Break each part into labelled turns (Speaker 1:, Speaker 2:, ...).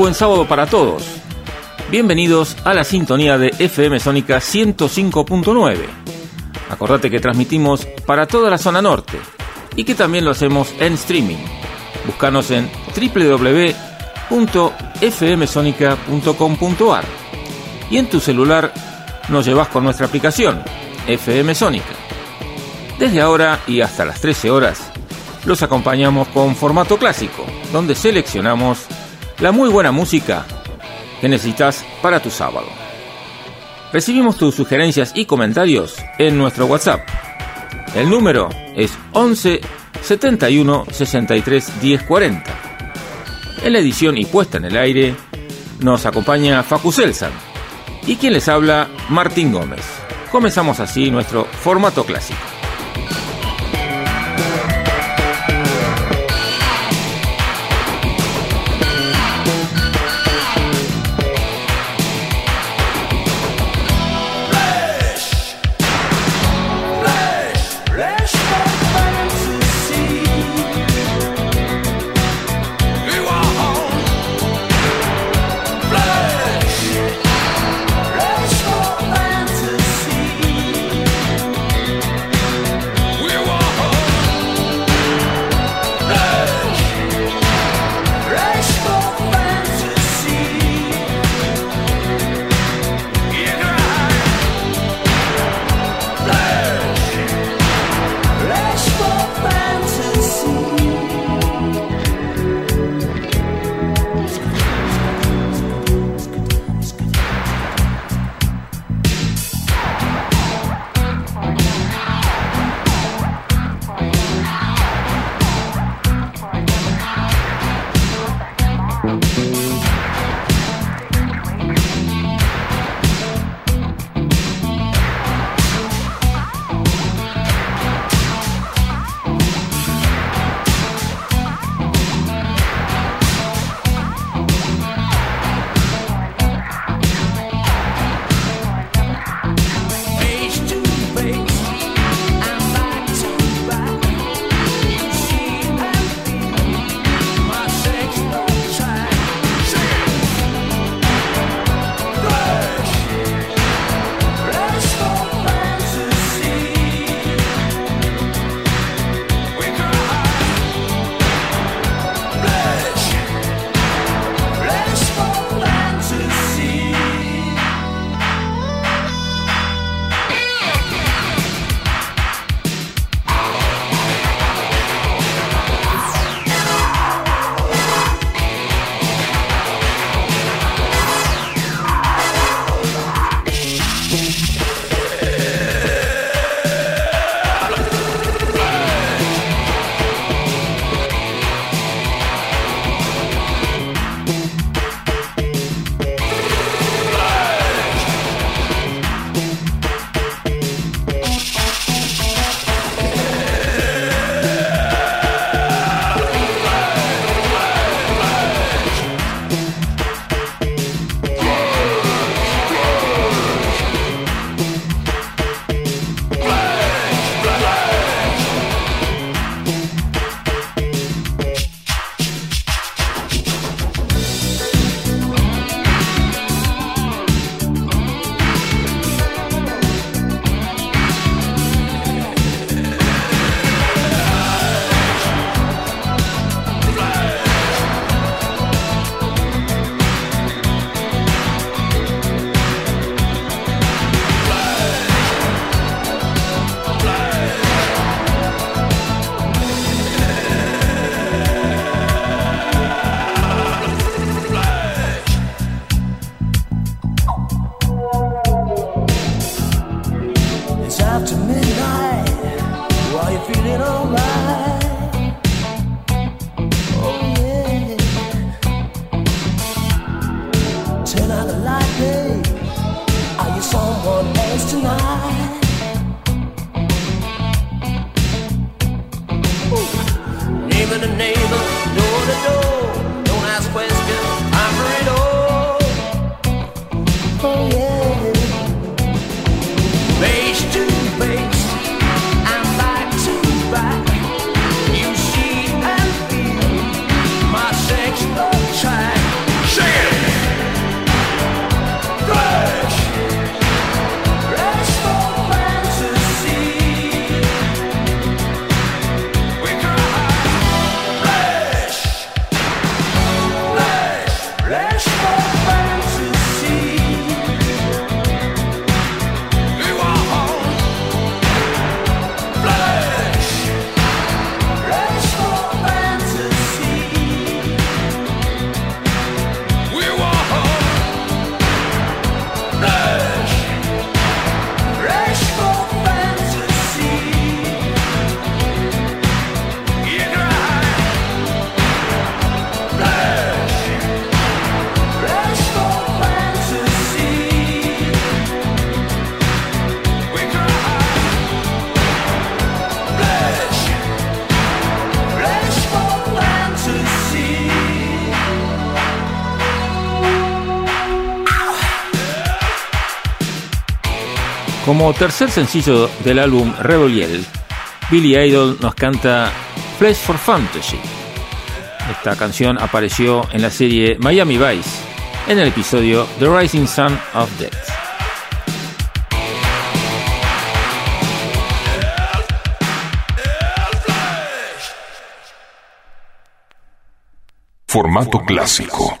Speaker 1: Buen sábado para todos. Bienvenidos a la sintonía de FM Sónica 105.9. Acordate que transmitimos para toda la zona norte y que también lo hacemos en streaming. Búscanos en www.fmsonica.com.ar y en tu celular nos llevas con nuestra aplicación FM Sónica. Desde ahora y hasta las 13 horas los acompañamos con formato clásico, donde seleccionamos la muy buena música que necesitas para tu sábado. Recibimos tus sugerencias y comentarios en nuestro WhatsApp. El número es 11 71 63 10 40. En la edición y puesta en el aire nos acompaña Facu Selsan y quien les habla Martín Gómez. Comenzamos así nuestro formato clásico. and not a light babe. Como tercer sencillo del álbum Rebel Billy Idol nos canta Flesh for Fantasy. Esta canción apareció en la serie Miami Vice en el episodio The Rising Sun of Death.
Speaker 2: Formato clásico.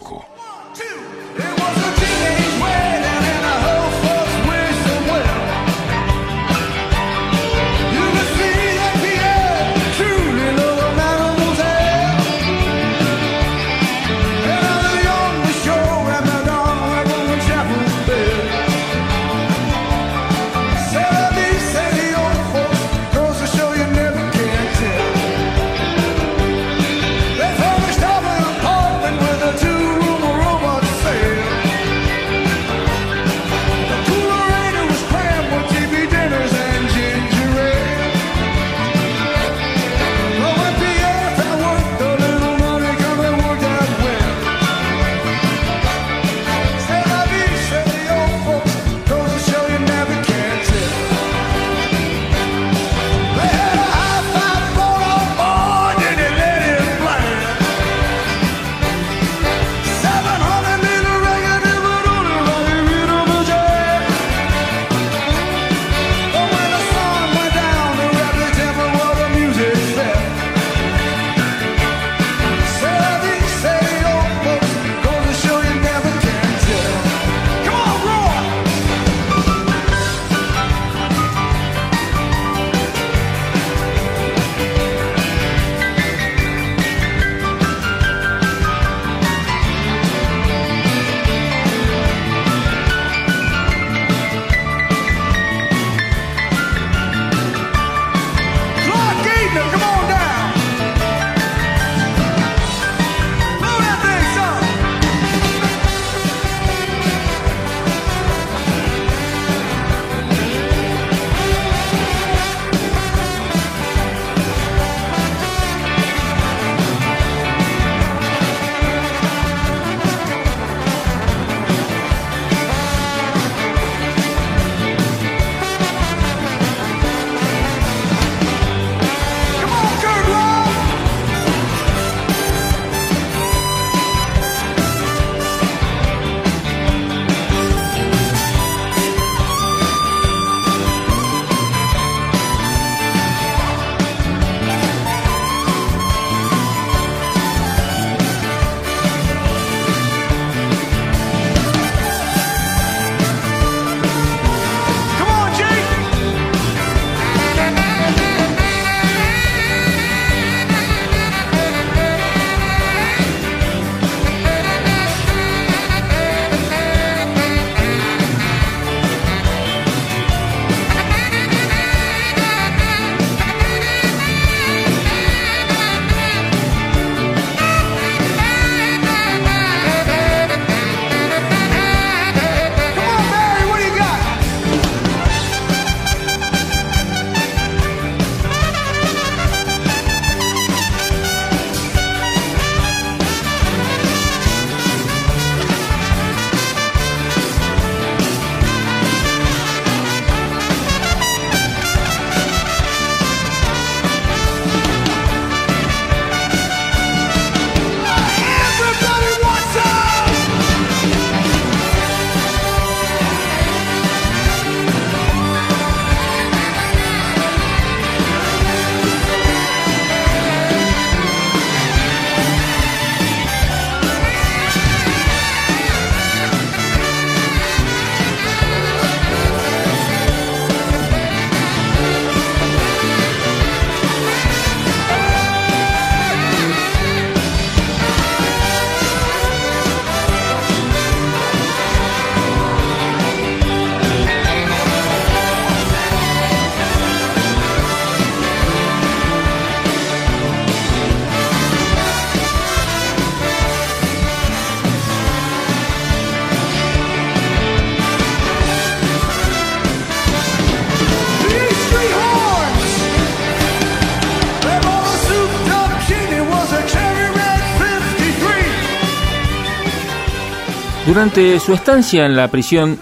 Speaker 1: Durante su estancia en la prisión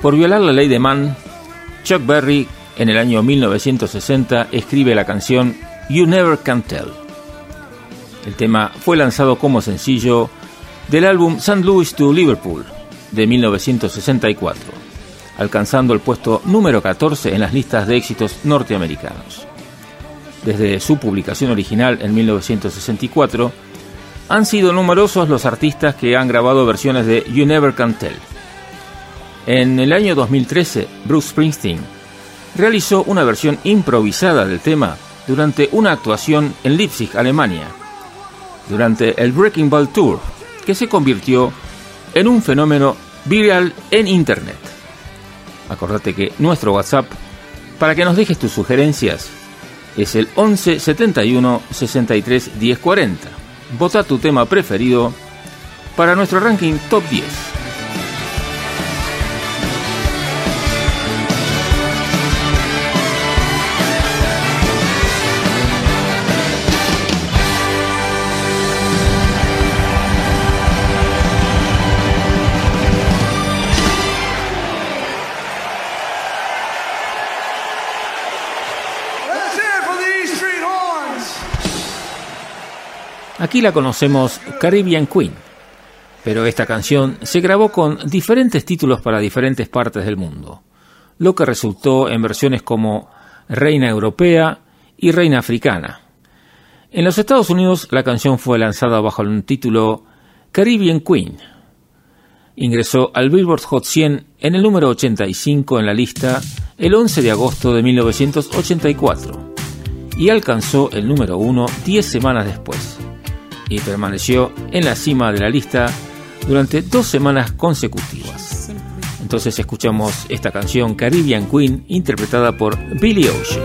Speaker 1: por violar la ley de Mann, Chuck Berry, en el año 1960, escribe la canción You Never Can Tell. El tema fue lanzado como sencillo del álbum St. Louis to Liverpool de 1964, alcanzando el puesto número 14 en las listas de éxitos norteamericanos. Desde su publicación original en 1964, han sido numerosos los artistas que han grabado versiones de You Never Can Tell. En el año 2013, Bruce Springsteen realizó una versión improvisada del tema durante una actuación en Leipzig, Alemania, durante el Breaking Ball Tour, que se convirtió en un fenómeno viral en Internet. Acordate que nuestro WhatsApp, para que nos dejes tus sugerencias, es el 11 71 63 10 40. Vota tu tema preferido para nuestro ranking top 10. Aquí la conocemos Caribbean Queen, pero esta canción se grabó con diferentes títulos para diferentes partes del mundo, lo que resultó en versiones como Reina Europea y Reina Africana. En los Estados Unidos la canción fue lanzada bajo el título Caribbean Queen. Ingresó al Billboard Hot 100 en el número 85 en la lista el 11 de agosto de 1984 y alcanzó el número 1 10 semanas después y permaneció en la cima de la lista durante dos semanas consecutivas. Entonces escuchamos esta canción Caribbean Queen interpretada por Billy Ocean.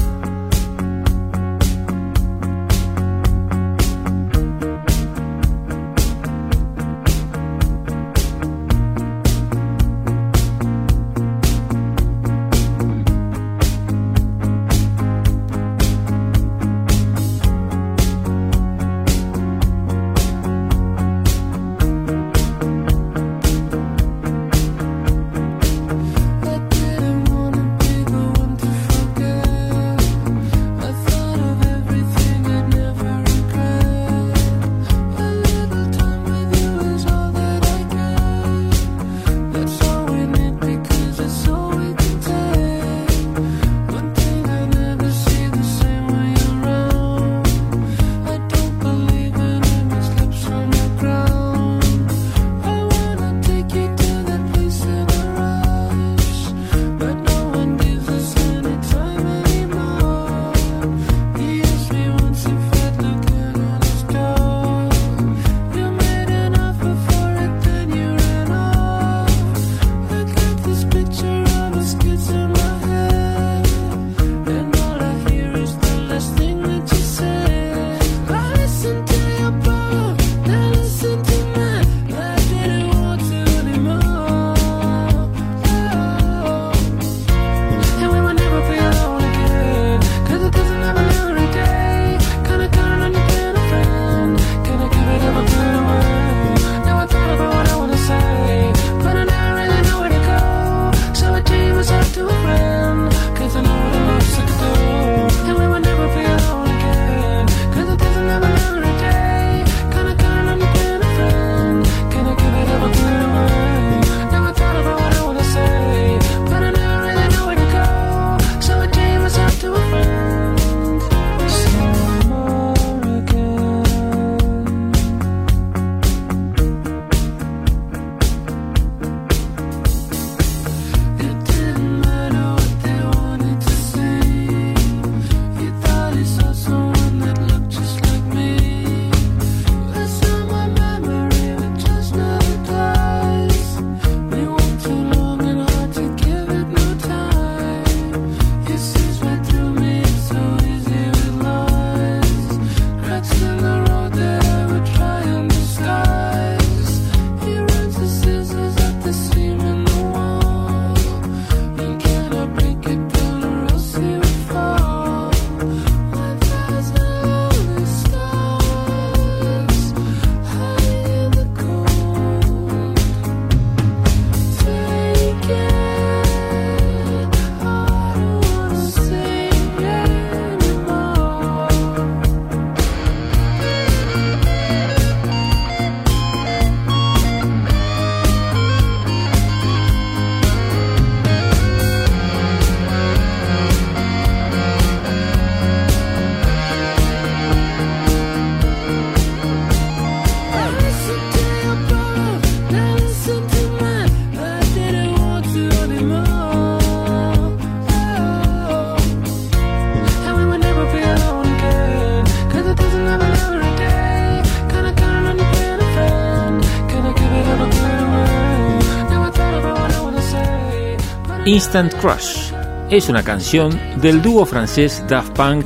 Speaker 1: Instant Crush es una canción del dúo francés Daft Punk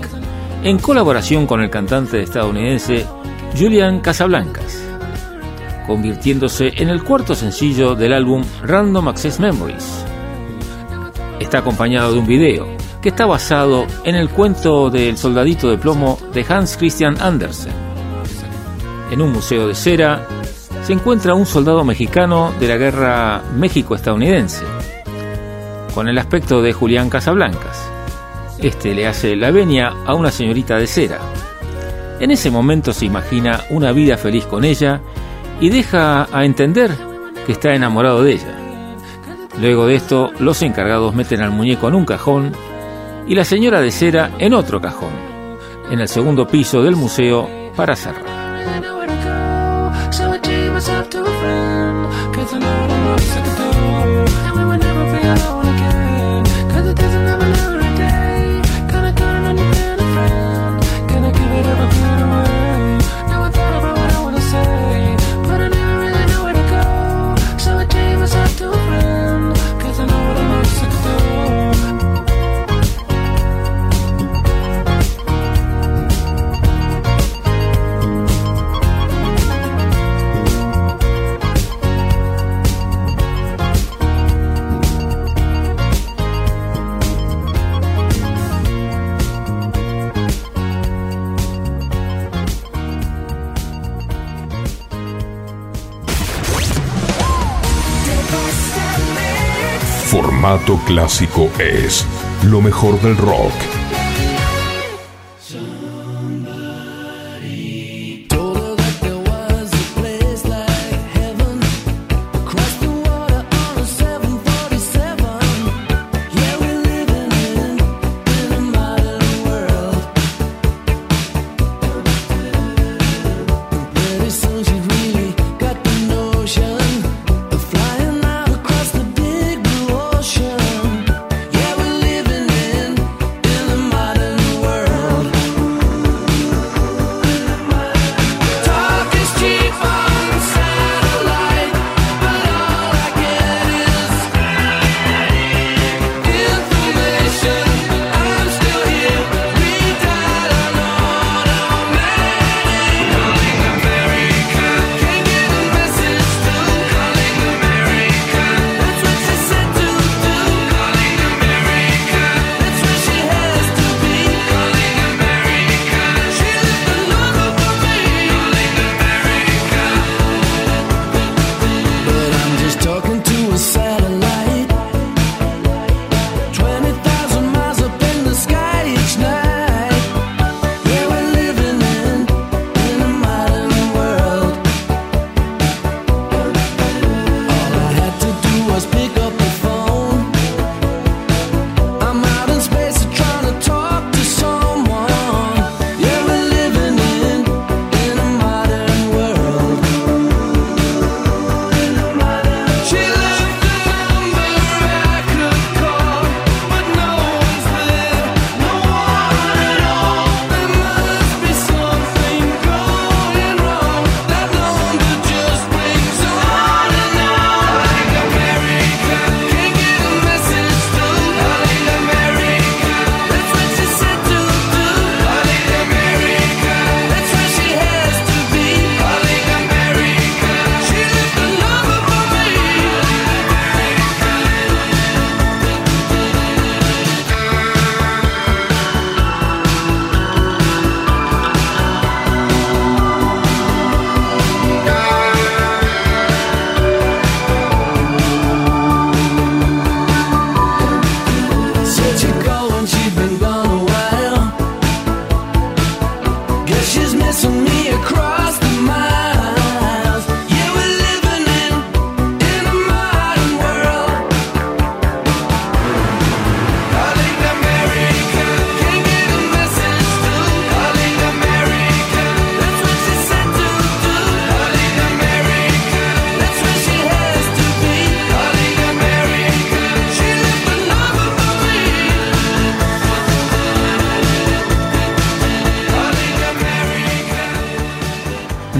Speaker 1: en colaboración con el cantante estadounidense Julian Casablancas, convirtiéndose en el cuarto sencillo del álbum Random Access Memories. Está acompañado de un video que está basado en el cuento del soldadito de plomo de Hans Christian Andersen. En un museo de cera se encuentra un soldado mexicano de la guerra México-estadounidense con el aspecto de Julián Casablancas. Este le hace la venia a una señorita de cera. En ese momento se imagina una vida feliz con ella y deja a entender que está enamorado de ella. Luego de esto, los encargados meten al muñeco en un cajón y la señora de cera en otro cajón, en el segundo piso del museo para cerrar.
Speaker 3: Formato clásico es lo mejor del rock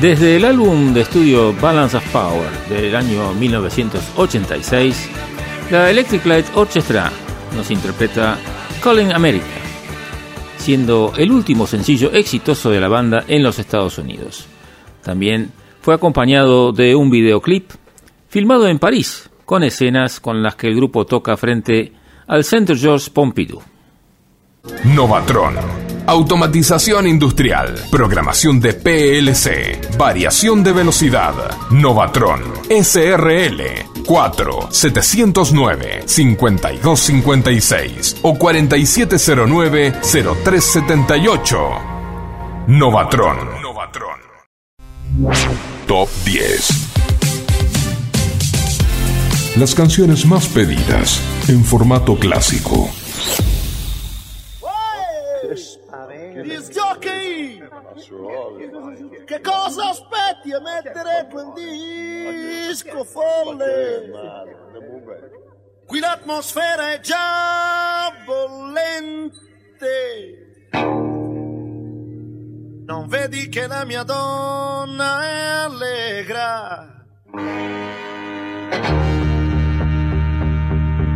Speaker 1: Desde el álbum de estudio Balance of Power del año 1986, la Electric Light Orchestra nos interpreta Calling America, siendo el último sencillo exitoso de la banda en los Estados Unidos. También fue acompañado de un videoclip filmado en París, con escenas con las que el grupo toca frente al Centre Georges Pompidou.
Speaker 3: Novatron. Automatización industrial. Programación de PLC. Variación de velocidad. Novatron. SRL. 4 709 5256 o 4709 0378. Novatron. Novatron. Top 10. Las canciones más pedidas en formato clásico.
Speaker 4: Che cosa aspetti a mettere quel disco folle? Qui l'atmosfera è già bollente. Non vedi che la mia donna è allegra?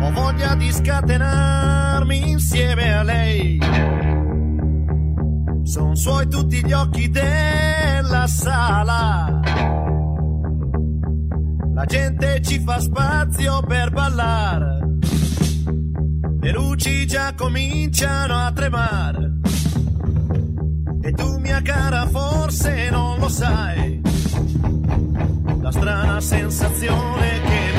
Speaker 4: Ho voglia di scatenarmi insieme a lei sono suoi tutti gli occhi della sala. La gente ci fa spazio per ballare. Le luci già cominciano a tremare. E tu, mia cara, forse non lo sai. La strana sensazione che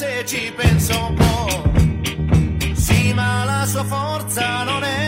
Speaker 4: se ci penso un po'. Sì, ma la sua forza non è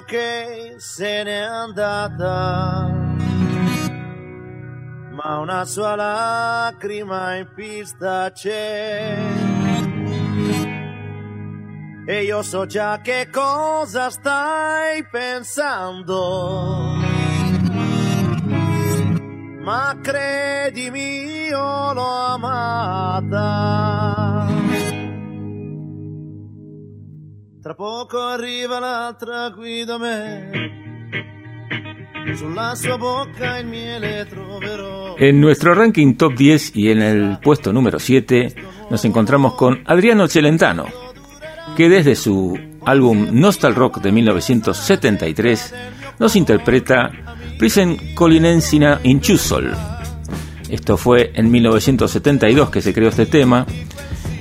Speaker 4: jockey, se n'è andata. Ma una sua lacrima in pista c'è. E io so già che cosa stai pensando. Ma credimi, io l'ho amata.
Speaker 1: En nuestro ranking top 10 y en el puesto número 7 nos encontramos con Adriano Celentano, que desde su álbum Nostal Rock de 1973 nos interpreta Prisen Colinensina in Chusol. Esto fue en 1972 que se creó este tema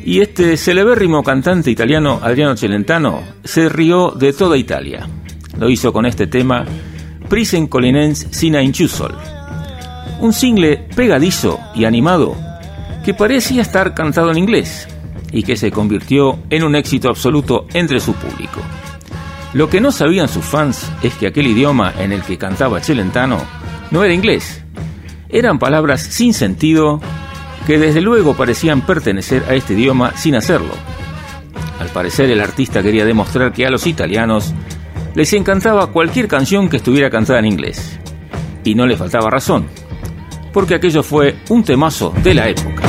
Speaker 1: y este celebérrimo cantante italiano Adriano Celentano se rió de toda Italia. Lo hizo con este tema Prisen Colinens Sina in Chusol, un single pegadizo y animado que parecía estar cantado en inglés y que se convirtió en un éxito absoluto entre su público. Lo que no sabían sus fans es que aquel idioma en el que cantaba Celentano no era inglés. Eran palabras sin sentido que desde luego parecían pertenecer a este idioma sin hacerlo. Al parecer el artista quería demostrar que a los italianos les encantaba cualquier canción que estuviera cantada en inglés. Y no le faltaba razón, porque aquello fue un temazo de la época.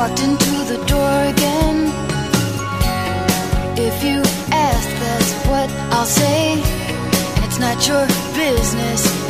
Speaker 4: walked into the door again. If you
Speaker 5: ask, that's
Speaker 6: what I'll say. It's not your business.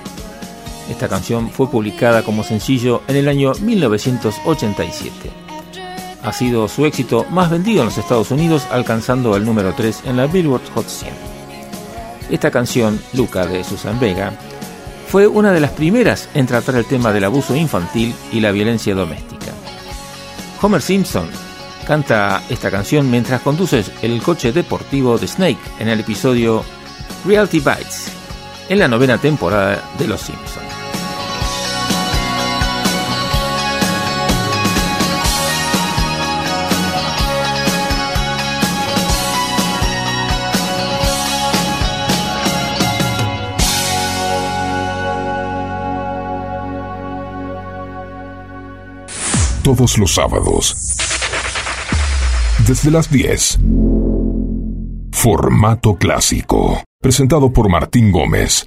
Speaker 6: Esta canción fue publicada como sencillo en el año 1987. Ha sido su éxito más vendido en los Estados Unidos, alcanzando el número 3 en la Billboard Hot 100. Esta canción, Luca de Susan Vega, fue una de las primeras en tratar el tema del abuso infantil y la violencia doméstica. Homer Simpson canta esta canción mientras conduce el coche deportivo de Snake en el episodio Reality Bites, en la novena temporada de Los Simpsons.
Speaker 7: Todos los sábados. Desde las 10. Formato clásico. Presentado por Martín Gómez.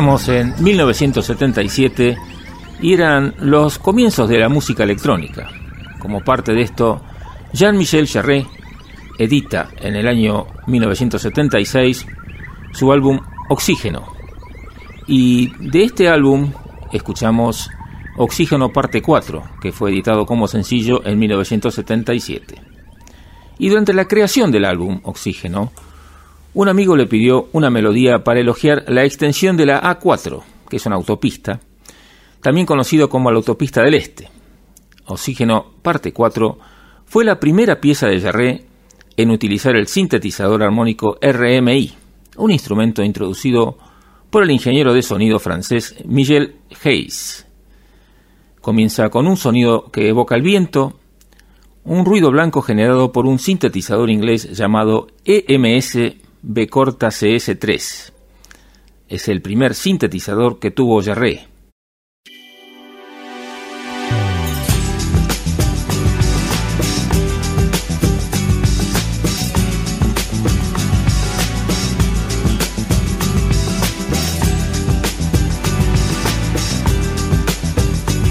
Speaker 1: Estamos en 1977 y eran los comienzos de la música electrónica. Como parte de esto, Jean-Michel Jarre edita en el año 1976 su álbum Oxígeno. Y de este álbum escuchamos Oxígeno parte 4, que fue editado como sencillo en 1977. Y durante la creación del álbum Oxígeno, un amigo le pidió una melodía para elogiar la extensión de la A4, que es una autopista, también conocido como la autopista del Este. Oxígeno parte 4 fue la primera pieza de Jarre en utilizar el sintetizador armónico RMI, un instrumento introducido por el ingeniero de sonido francés Michel Hayes. Comienza con un sonido que evoca el viento, un ruido blanco generado por un sintetizador inglés llamado EMS B corta CS3. Es el primer sintetizador que tuvo Jarre.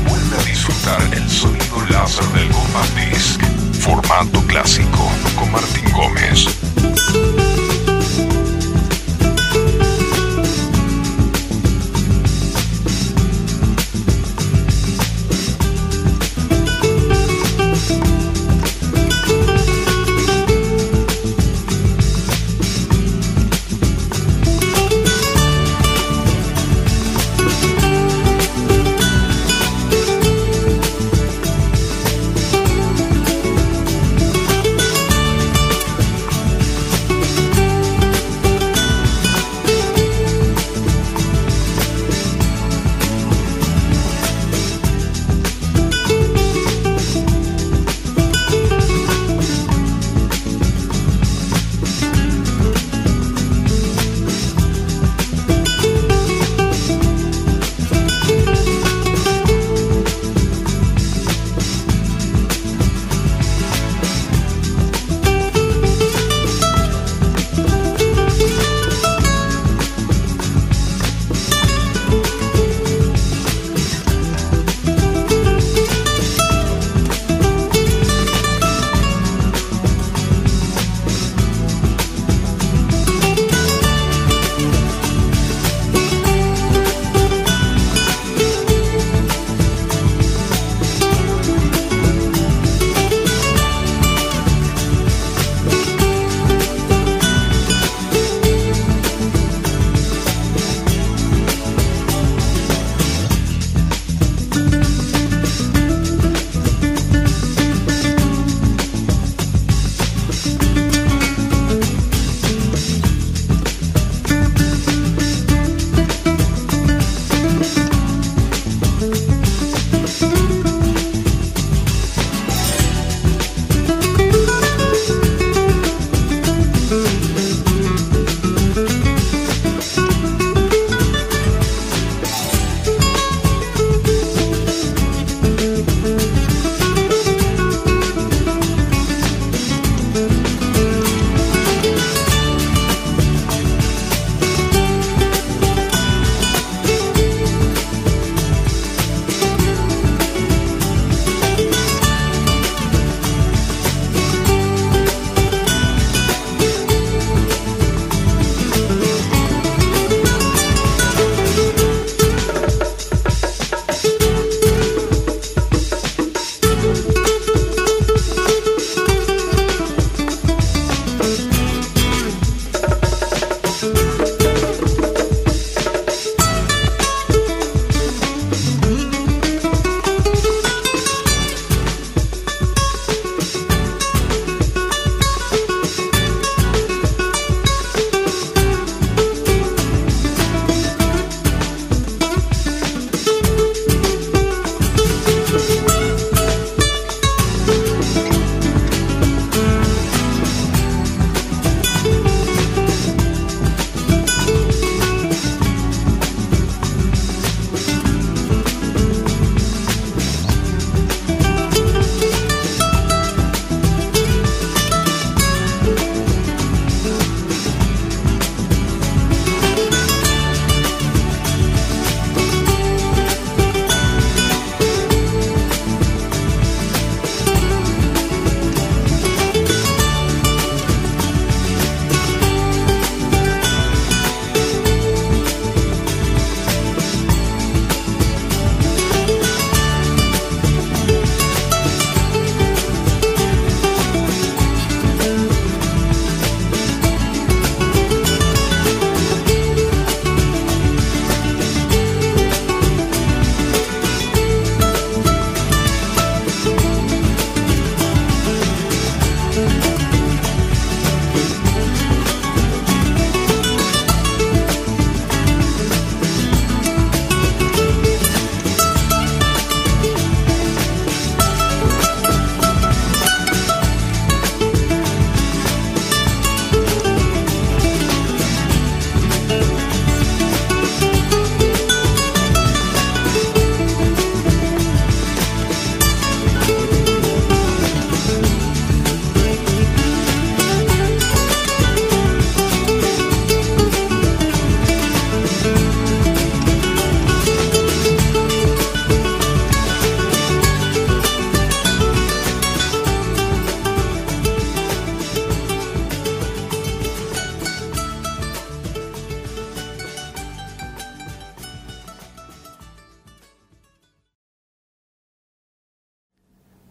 Speaker 8: Vuelve a disfrutar el sonido láser del Compact Disc. Formato clásico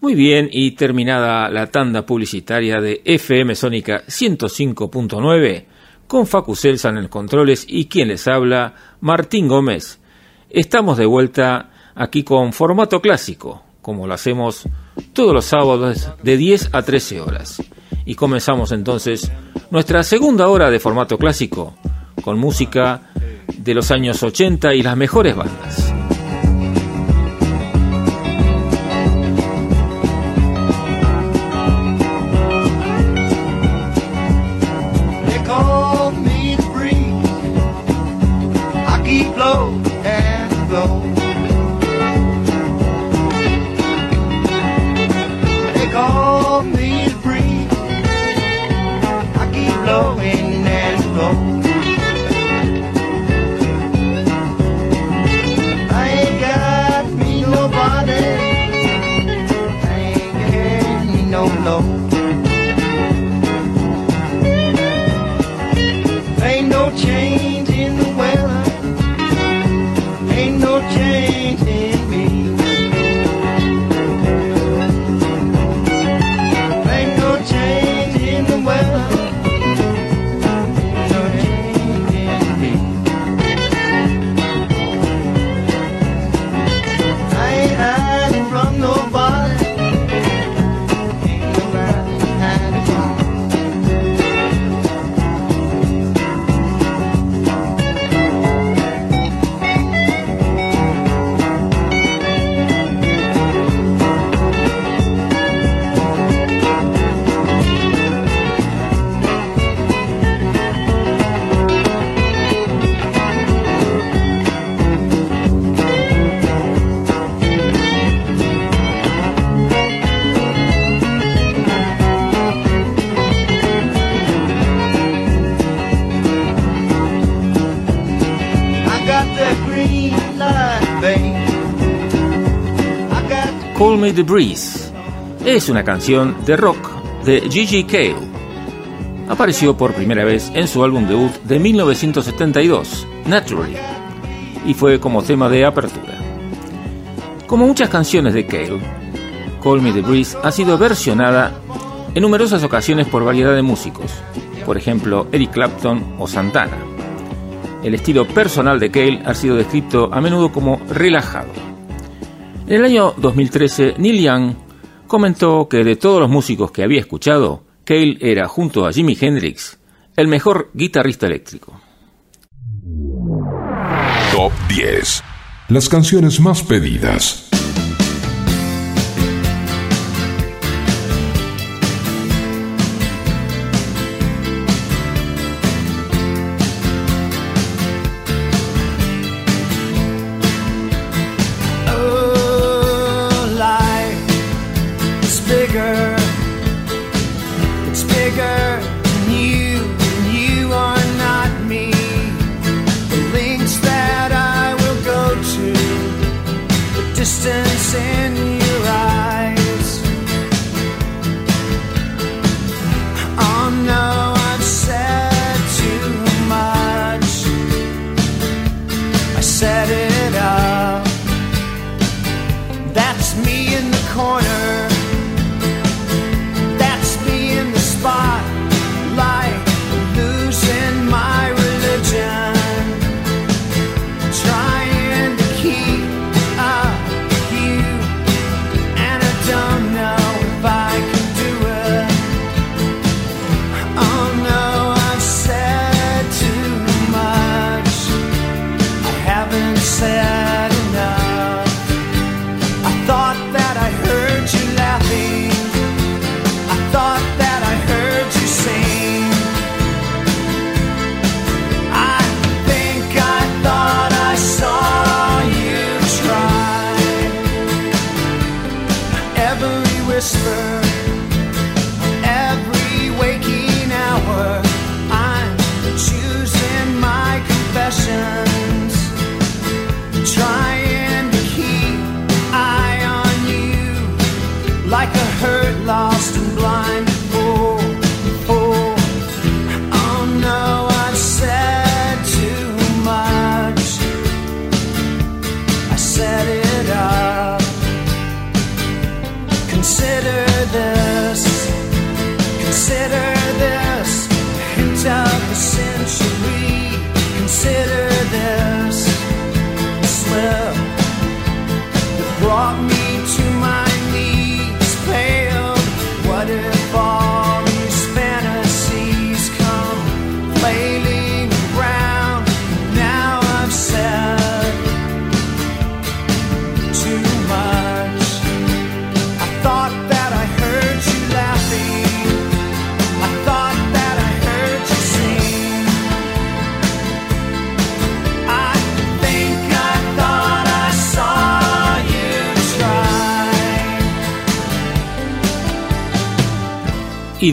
Speaker 1: Muy bien, y terminada la tanda publicitaria de FM Sónica 105.9, con Facu Celsa en los controles y quien les habla, Martín Gómez. Estamos de vuelta aquí con formato clásico, como lo hacemos todos los sábados de 10 a 13 horas. Y comenzamos entonces nuestra segunda hora de formato clásico, con música de los años 80 y las mejores bandas. Me the Breeze. Es una canción de rock de Gigi Cale. Apareció por primera vez en su álbum debut de 1972, Naturally, y fue como tema de apertura. Como muchas canciones de Cale, Call Me the Breeze ha sido versionada en numerosas ocasiones por variedad de músicos, por ejemplo Eric Clapton o Santana. El estilo personal de Cale ha sido descrito a menudo como relajado. En el año 2013, Neil Young comentó que de todos los músicos que había escuchado, Cale era, junto a Jimi Hendrix, el mejor guitarrista eléctrico.
Speaker 9: Top 10. Las canciones más pedidas.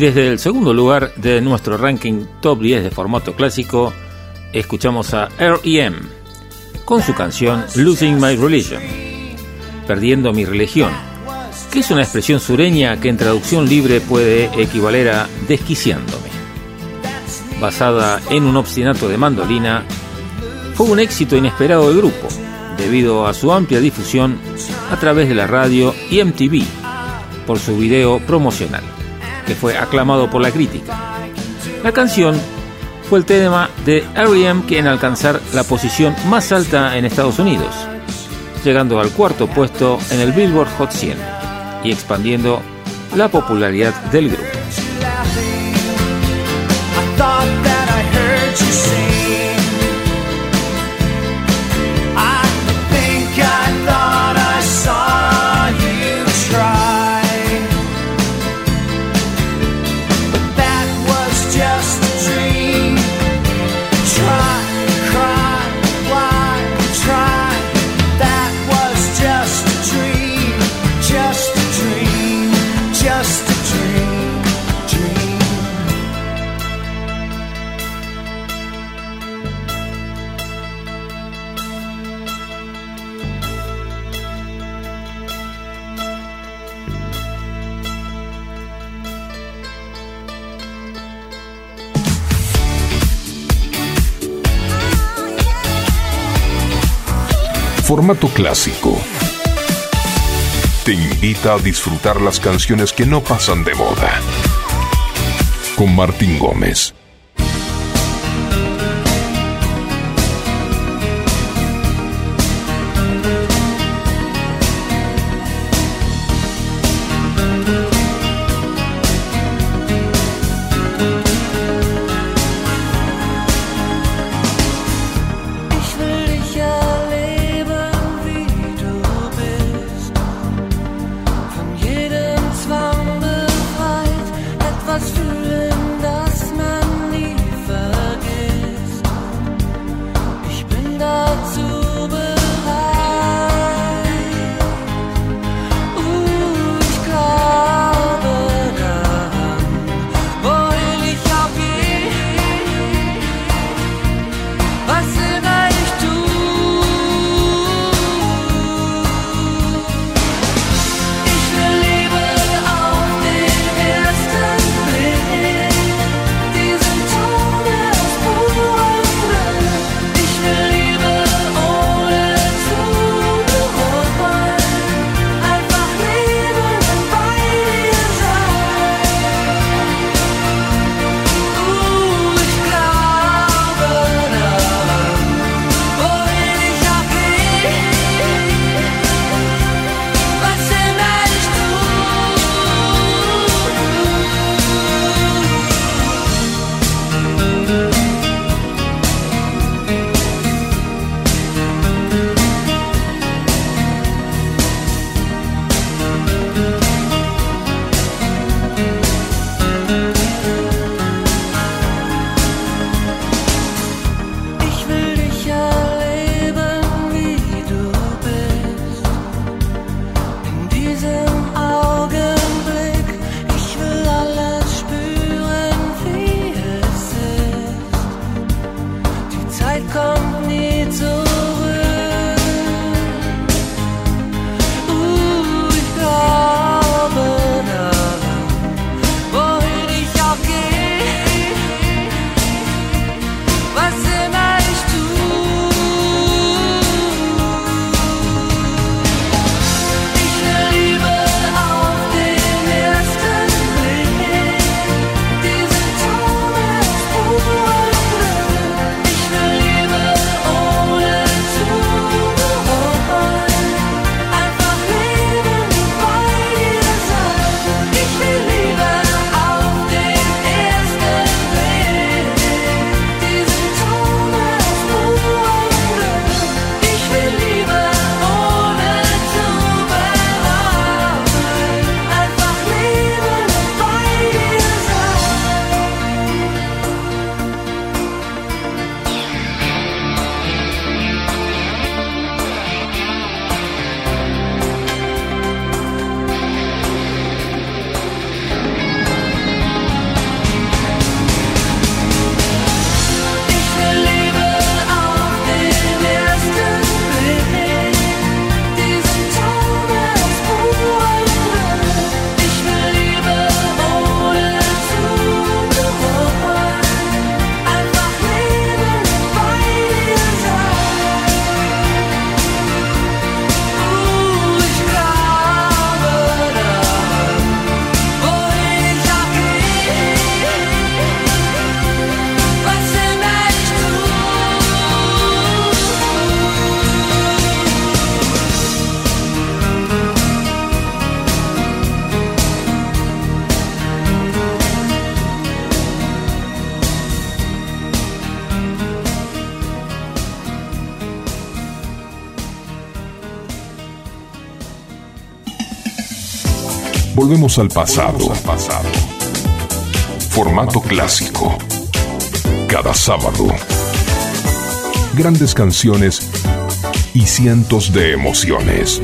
Speaker 1: Desde el segundo lugar de nuestro ranking top 10 de formato clásico, escuchamos a R.E.M. con su canción Losing My Religion, Perdiendo mi religión, que es una expresión sureña que en traducción libre puede equivaler a desquiciándome. Basada en un obstinato de mandolina, fue un éxito inesperado del grupo, debido a su amplia difusión a través de la radio y MTV, por su video promocional, que fue aclamado por la crítica. La canción fue el tema de R.E.M. que en alcanzar la posición más alta en Estados Unidos, llegando al cuarto puesto en el Billboard Hot 100 y expandiendo la popularidad del grupo.
Speaker 10: Formato clásico. Te invita a disfrutar las canciones que no pasan de moda. Con Martín Gómez.
Speaker 11: Volvemos al pasado. Formato clásico. Cada sábado. Grandes canciones y cientos de emociones.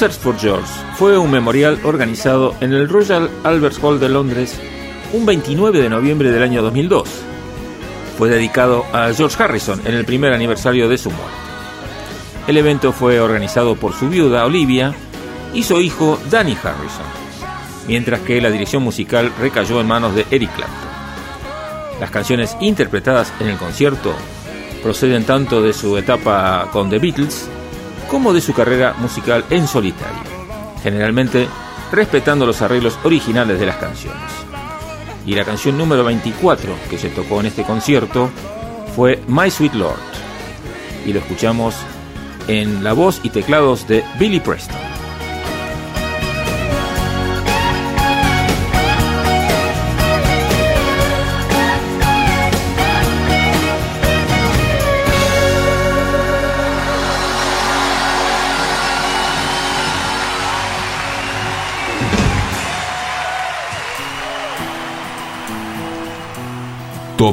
Speaker 1: Concerts for George fue un memorial organizado en el Royal Albert Hall de Londres un 29 de noviembre del año 2002. Fue dedicado a George Harrison en el primer aniversario de su muerte. El evento fue organizado por su viuda Olivia y su hijo Danny Harrison, mientras que la dirección musical recayó en manos de Eric Clapton. Las canciones interpretadas en el concierto proceden tanto de su etapa con The Beatles como de su carrera musical en solitario, generalmente respetando los arreglos originales de las canciones. Y la canción número 24 que se tocó en este concierto fue My Sweet Lord, y lo escuchamos en la voz y teclados de Billy Preston.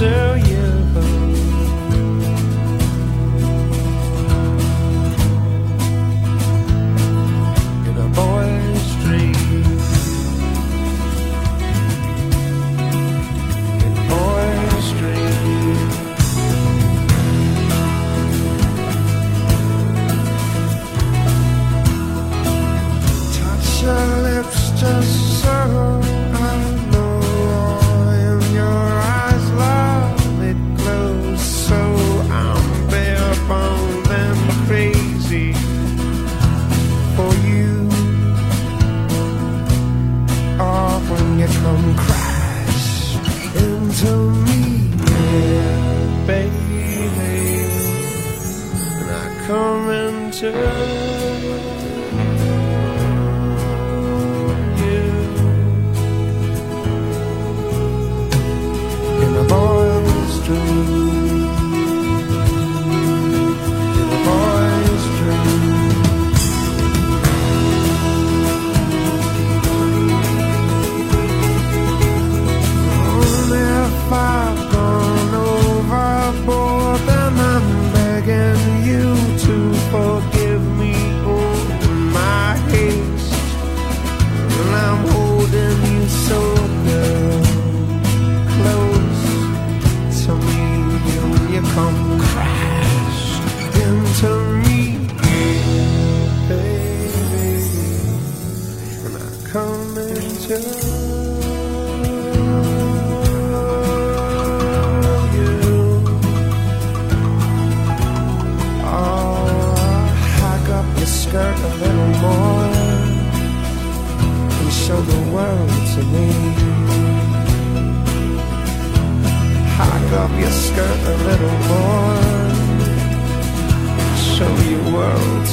Speaker 12: answer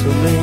Speaker 12: so.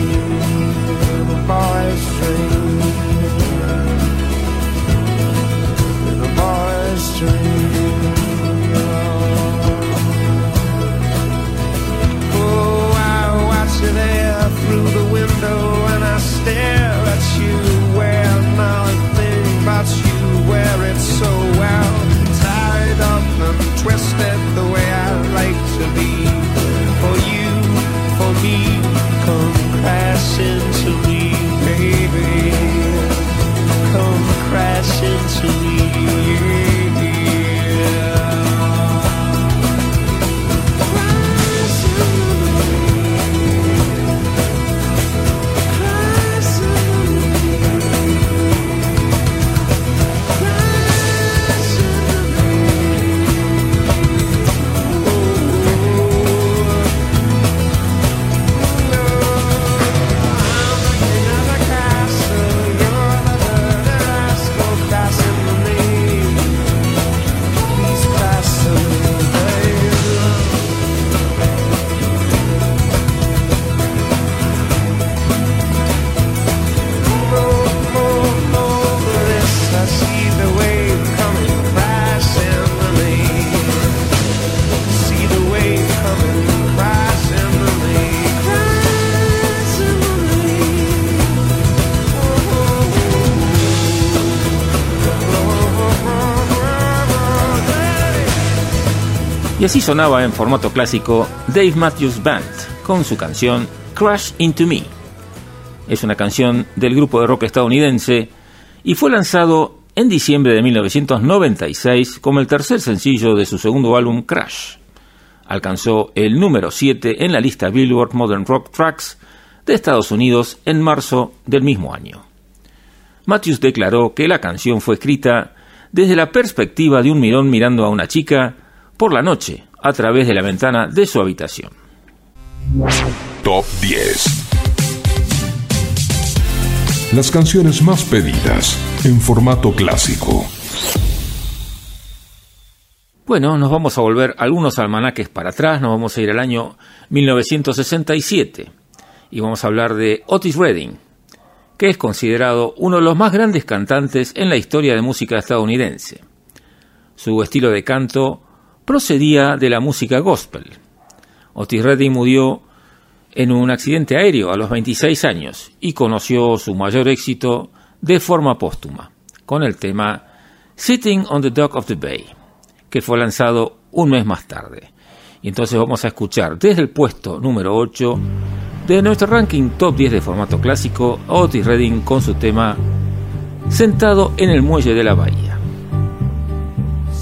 Speaker 1: Así sonaba en formato clásico Dave Matthews Band con su canción Crash Into Me. Es una canción del grupo de rock estadounidense y fue lanzado en diciembre de 1996 como el tercer sencillo de su segundo álbum Crash. Alcanzó el número 7 en la lista Billboard Modern Rock Tracks de Estados Unidos en marzo del mismo año. Matthews declaró que la canción fue escrita desde la perspectiva de un mirón mirando a una chica por la noche a través de la ventana de su habitación.
Speaker 13: Top 10. Las canciones más pedidas en formato clásico.
Speaker 1: Bueno, nos vamos a volver algunos almanaques para atrás, nos vamos a ir al año 1967 y vamos a hablar de Otis Redding, que es considerado uno de los más grandes cantantes en la historia de música estadounidense. Su estilo de canto procedía de la música gospel. Otis Redding murió en un accidente aéreo a los 26 años y conoció su mayor éxito de forma póstuma, con el tema Sitting on the Dock of the Bay, que fue lanzado un mes más tarde. Y entonces vamos a escuchar desde el puesto número 8 de nuestro ranking top 10 de formato clásico, Otis Redding con su tema Sentado en el muelle de la bahía.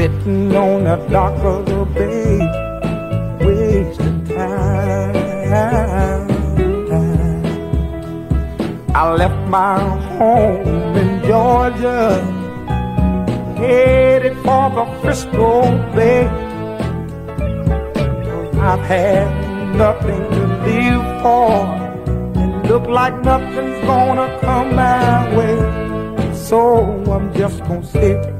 Speaker 14: sitting on the dock of the bay, wasting time. I left my home in Georgia, headed for the Frisco Bay. I've had nothing to live for and Look like nothing's gonna come my way. So I'm just gonna sit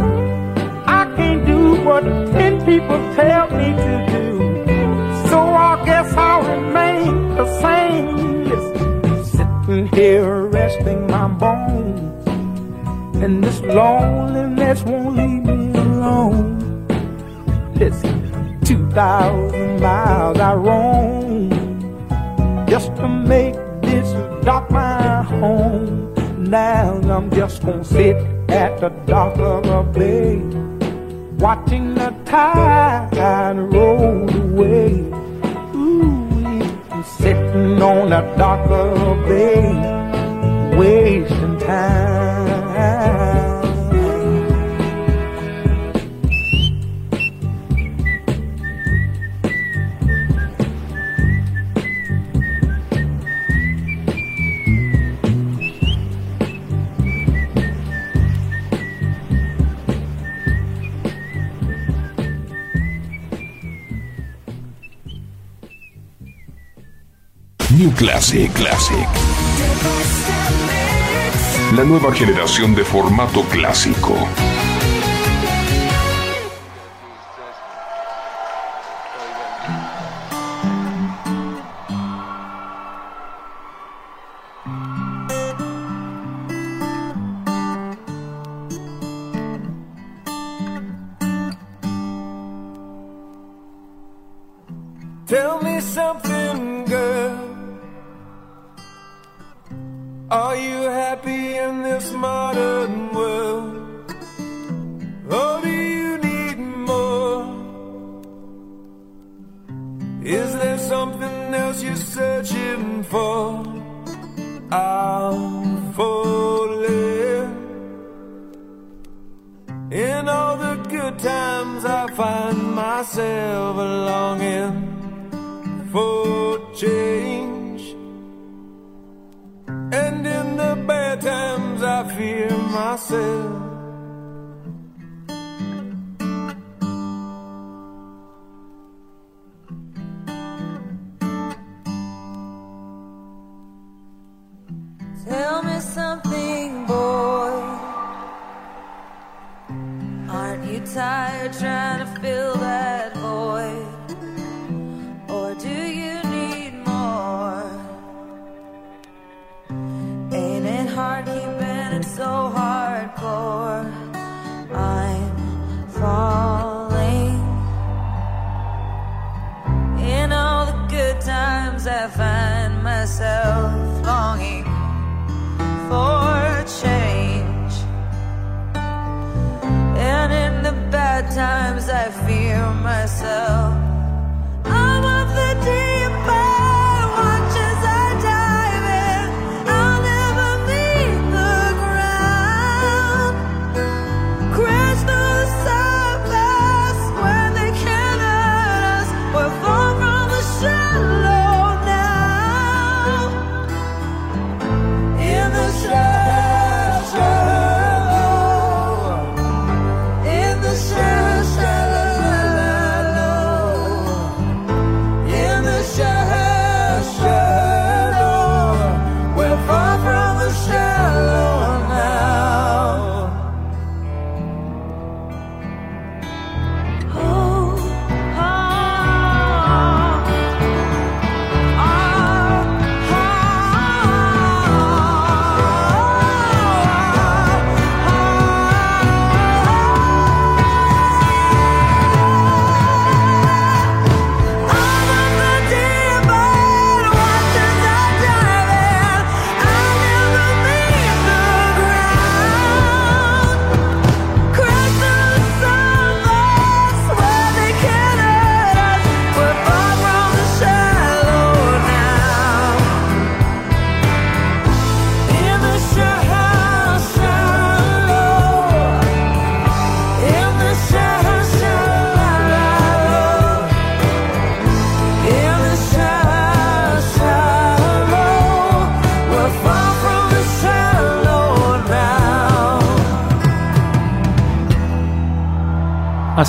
Speaker 14: What ten people tell me to do, so I guess I'll remain the same. Sitting here resting my bones, and this loneliness won't leave me alone. Listen, two thousand miles I roam just to make this dock my home now I'm just gonna sit at the dock of a bay, watching the tide roll away. Ooh, sitting on a of bay, wasting time.
Speaker 13: New Classic Classic. La nueva generación de formato clásico.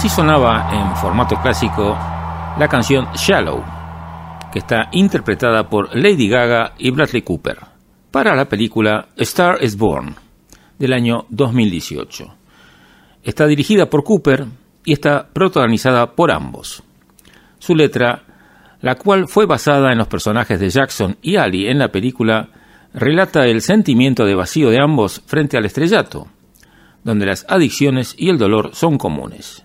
Speaker 1: Sonaba en formato clásico la canción Shallow, que está interpretada por Lady Gaga y Bradley Cooper, para la película Star is Born, del año 2018. Está dirigida por Cooper y está protagonizada por ambos. Su letra, la cual fue basada en los personajes de Jackson y Ali en la película, relata el sentimiento de vacío de ambos frente al estrellato, donde las adicciones y el dolor son comunes.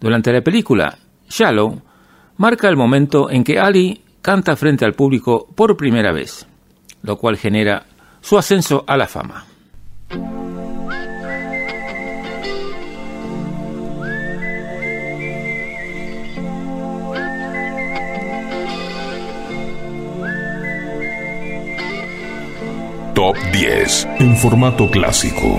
Speaker 1: Durante la película, Shallow marca el momento en que Ali canta frente al público por primera vez, lo cual genera su ascenso a la fama.
Speaker 8: Top 10 en formato clásico.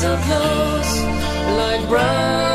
Speaker 9: So close, like brothers?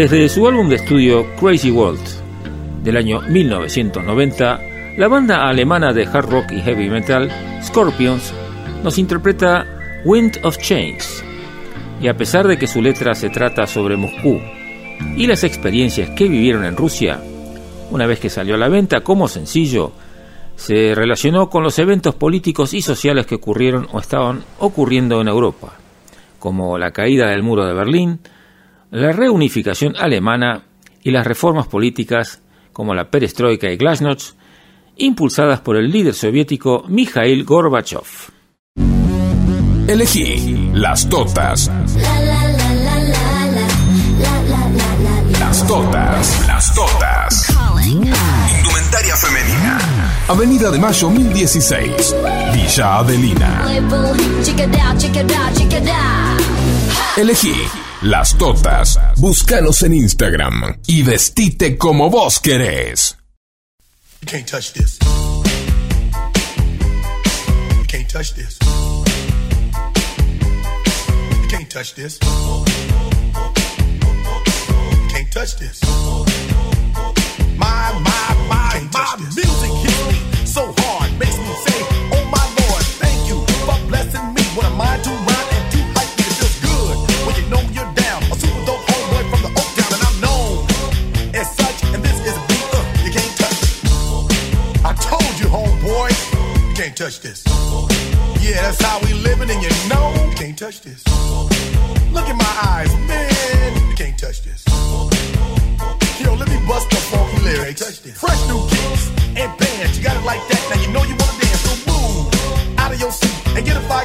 Speaker 1: Desde su álbum de estudio Crazy World del año 1990, la banda alemana de hard rock y heavy metal Scorpions nos interpreta Wind of Change. Y a pesar de que su letra se trata sobre Moscú y las experiencias que vivieron en Rusia, una vez que salió a la venta como sencillo, se relacionó con los eventos políticos y sociales que ocurrieron o estaban ocurriendo en Europa, como la caída del muro de Berlín, la reunificación alemana y las reformas políticas como la perestroika y glasnost, impulsadas por el líder soviético Mikhail Gorbachev.
Speaker 8: Elegí las totas. Las totas. Las totas. Indumentaria femenina. Avenida de Mayo 1016. Villa Adelina. Elegí las totas. Búscanos en Instagram y vestite como vos querés.
Speaker 15: You can't touch this. You can't touch this. You can't touch this. You can't touch this. Touch this. Yeah, that's how we living, and you know you can't touch this. Look in my eyes, man, you can't touch this. Yo, let me bust the funky lyrics. Fresh new kicks and bands, you got it like that. Now you know you wanna dance, so move out of your seat and get a fire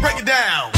Speaker 15: Break it down.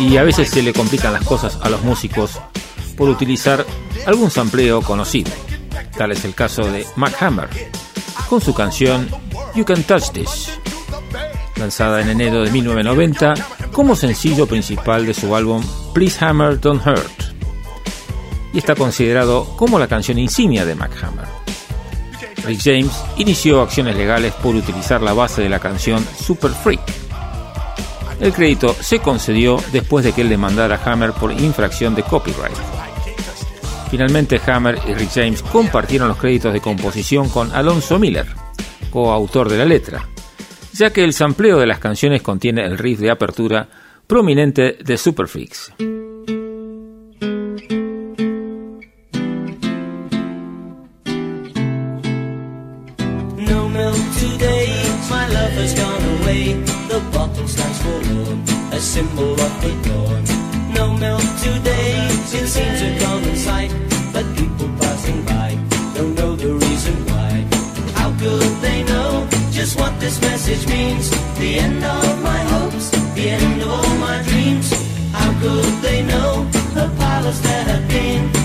Speaker 1: Y a veces se le complican las cosas a los músicos por utilizar algún sampleo conocido. Tal es el caso de Mac Hammer, con su canción You Can Touch This, lanzada en enero de 1990 como sencillo principal de su álbum Please Hammer Don't Hurt, y está considerado como la canción insignia de Mac Hammer. Rick James inició acciones legales por utilizar la base de la canción Super Freak. El crédito se concedió después de que él demandara a Hammer por infracción de copyright. Finalmente Hammer y Rick James compartieron los créditos de composición con Alonso Miller, coautor de la letra, ya que el sampleo de las canciones contiene el riff de apertura prominente de Superfix.
Speaker 9: Symbol of the dawn. No milk today, it seems a common sight. But people passing by don't know the reason why. How could they know just what this message means? The end of my hopes, the end of all my dreams. How could they know the palace that had been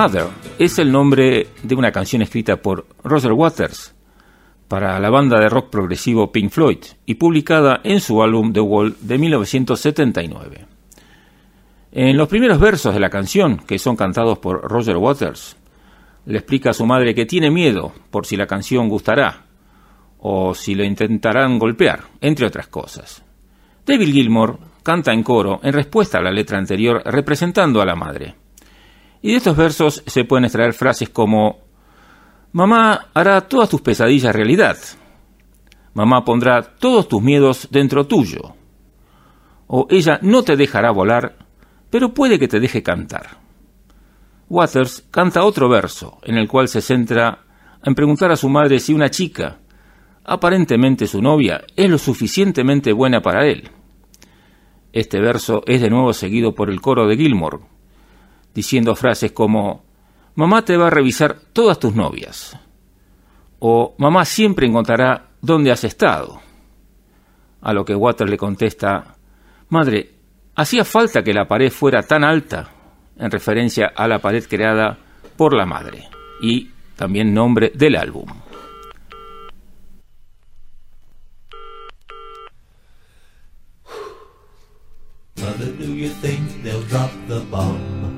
Speaker 1: Mother es el nombre de una canción escrita por Roger Waters para la banda de rock progresivo Pink Floyd y publicada en su álbum The Wall de 1979. En los primeros versos de la canción, que son cantados por Roger Waters, le explica a su madre que tiene miedo por si la canción gustará o si lo intentarán golpear, entre otras cosas. David Gilmour canta en coro en respuesta a la letra anterior representando a la madre. Y de estos versos se pueden extraer frases como Mamá hará todas tus pesadillas realidad. Mamá pondrá todos tus miedos dentro tuyo. O ella no te dejará volar, pero puede que te deje cantar. Waters canta otro verso, en el cual se centra en preguntar a su madre si una chica, aparentemente su novia, es lo suficientemente buena para él. Este verso es de nuevo seguido por el coro de Gilmore, diciendo frases como Mamá te va a revisar todas tus novias. O mamá siempre encontrará dónde has estado. A lo que Waters le contesta, Madre, hacía falta que la pared fuera tan alta en referencia a la pared creada por la madre y también nombre del álbum.
Speaker 3: Mother?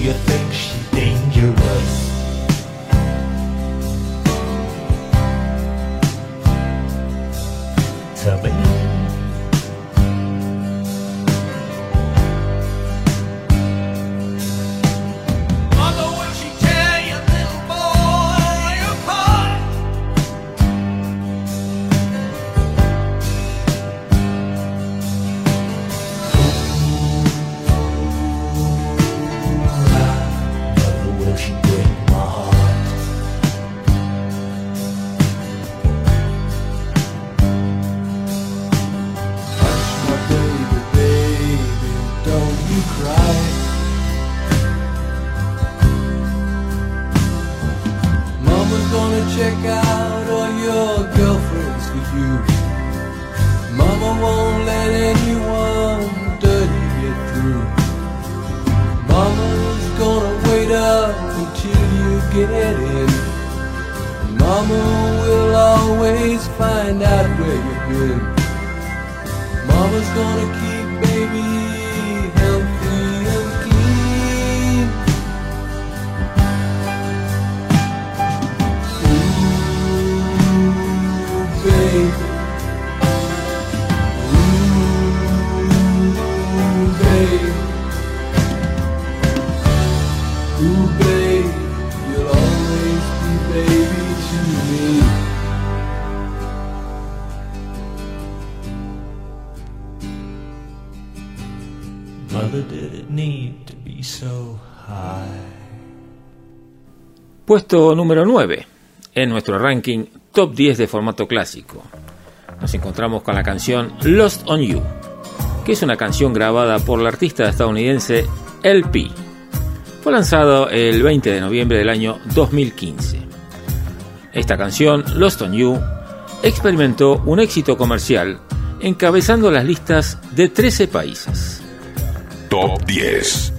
Speaker 3: you think she's dangerous?
Speaker 1: Puesto número 9 en nuestro ranking top 10 de formato clásico. Nos encontramos con la canción Lost on You, que es una canción grabada por la artista estadounidense LP. Fue lanzado el 20 de noviembre del año 2015. Esta canción, Lost on You, experimentó un éxito comercial encabezando las listas de 13 países.
Speaker 8: Top 10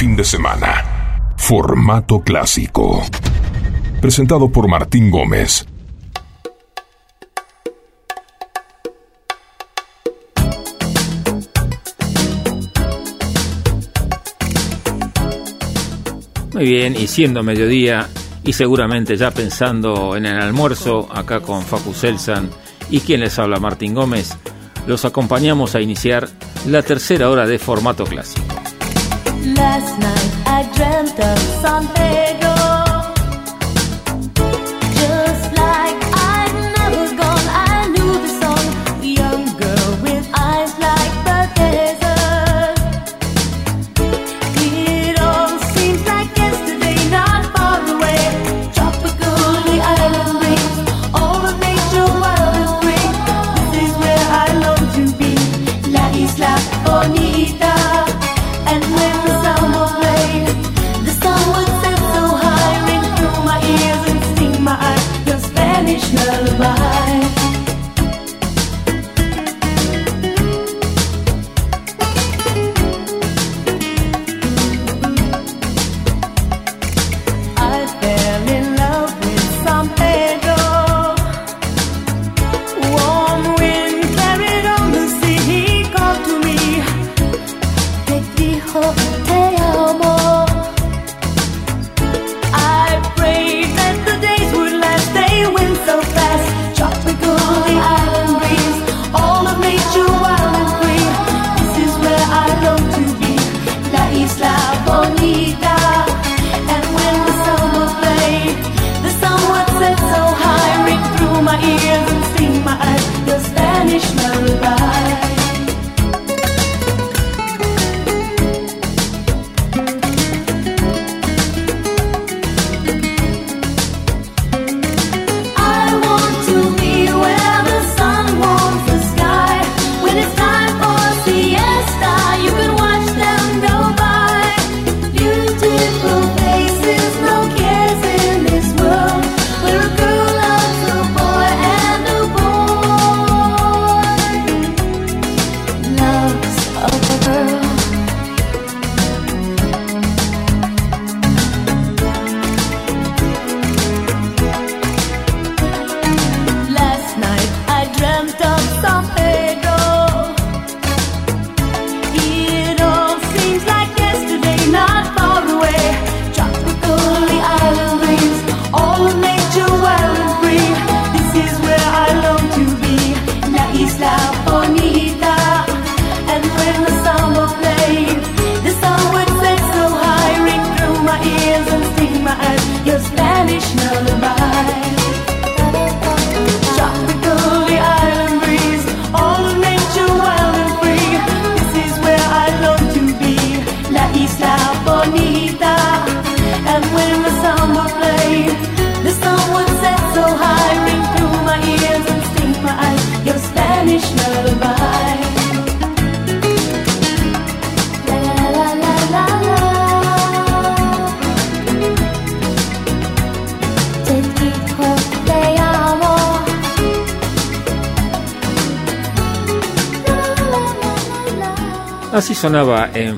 Speaker 13: fin de semana. Formato clásico. Presentado por Martín Gómez.
Speaker 1: Muy bien, y siendo mediodía y seguramente ya pensando en el almuerzo, acá con Facu Selsan y quien les habla Martín Gómez, los acompañamos a iniciar la tercera hora de formato clásico.
Speaker 16: Last night I dreamt of San Pedro.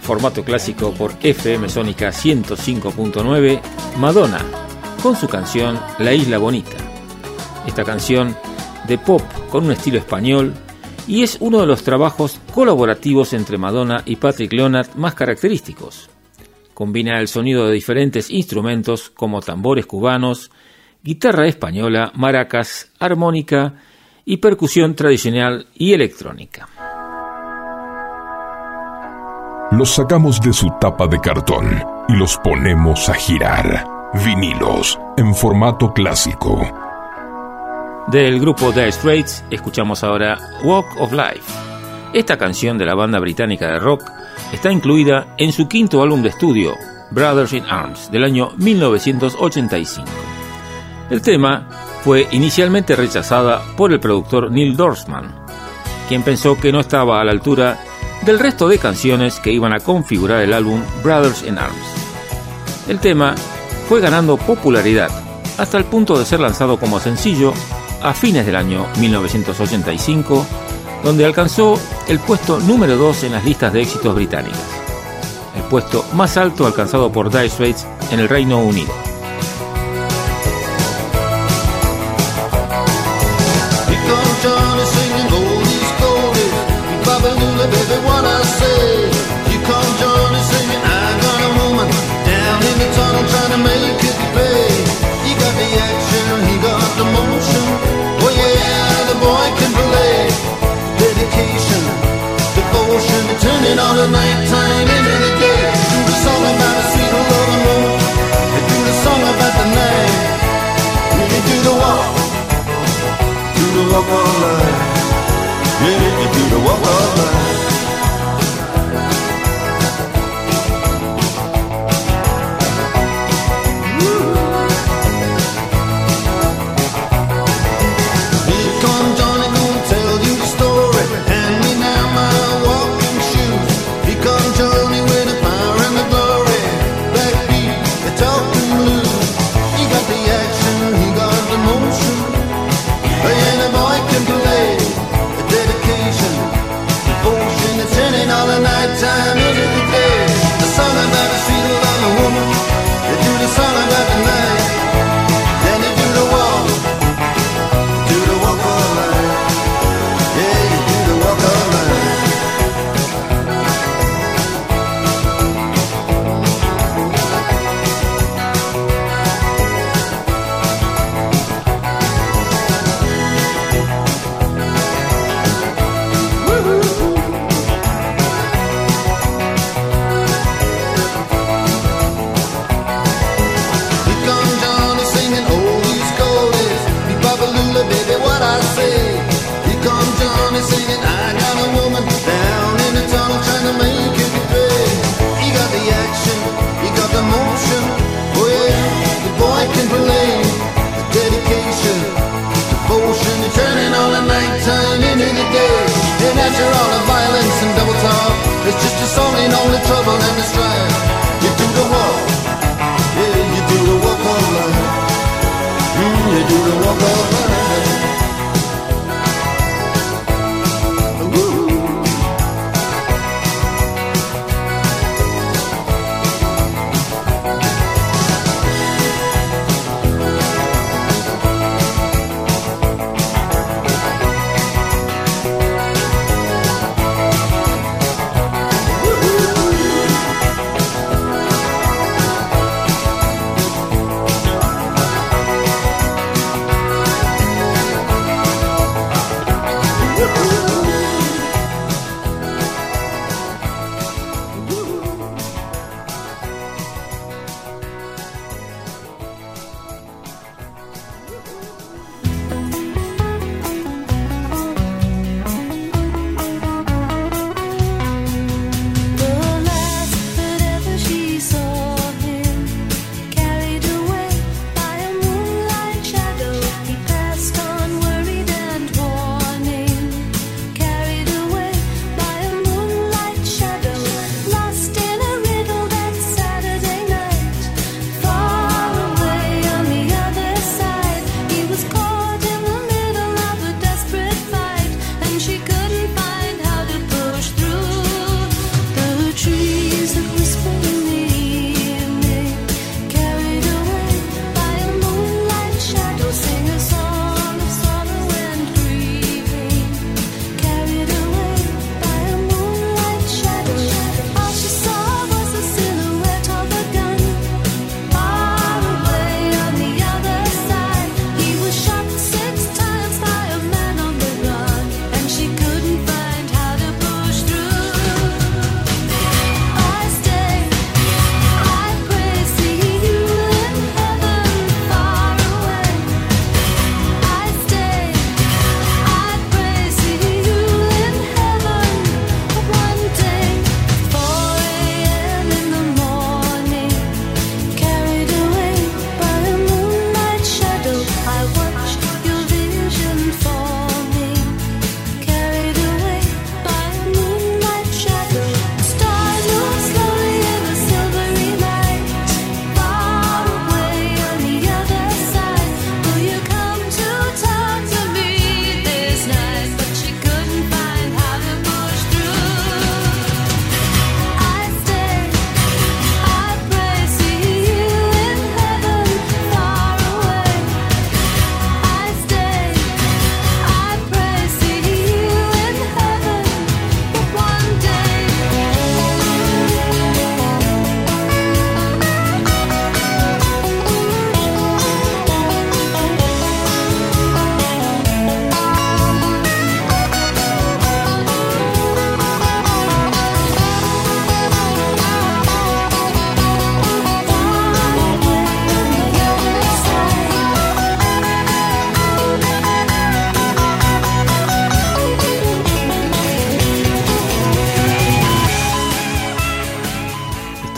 Speaker 1: Formato clásico por FM Sónica 105.9 Madonna con su canción La Isla Bonita. Esta canción de pop con un estilo español y es uno de los trabajos colaborativos entre Madonna y Patrick Leonard más característicos. Combina el sonido de diferentes instrumentos como tambores cubanos, guitarra española, maracas, armónica y percusión tradicional y electrónica.
Speaker 13: Los sacamos de su tapa de cartón y los ponemos a girar. Vinilos en formato clásico.
Speaker 1: Del grupo The Straits escuchamos ahora Walk of Life. Esta canción de la banda británica de rock está incluida en su quinto álbum de estudio, Brothers in Arms, del año 1985. El tema fue inicialmente rechazada por el productor Neil Dorsman, quien pensó que no estaba a la altura del resto de canciones que iban a configurar el álbum Brothers in Arms. El tema fue ganando popularidad hasta el punto de ser lanzado como sencillo a fines del año 1985, donde alcanzó el puesto número 2 en las listas de éxitos británicas, el puesto más alto alcanzado por Dire Straits en el Reino Unido.
Speaker 17: baby, what I say. You singing, I got a woman down in the tunnel trying to make pay. He got the action, he got the motion. Oh yeah, the boy can play. Dedication, devotion, turning all the nighttime into the day. Do the song about a sweet love. Do the song about the night. Do the walk, do the walk all night. Yeah walk whoa.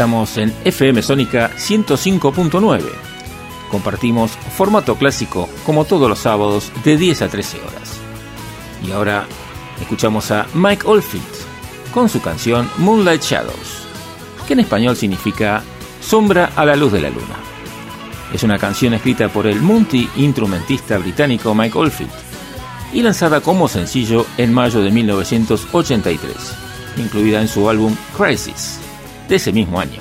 Speaker 1: Estamos en FM Sónica 105.9. Compartimos formato clásico como todos los sábados de 10 a 13 horas. Y ahora escuchamos a Mike Oldfield con su canción Moonlight Shadows, que en español significa Sombra a la luz de la luna. Es una canción escrita por el multi-instrumentista británico Mike Oldfield y lanzada como sencillo en mayo de 1983, incluida en su álbum Crisis de ese mismo año.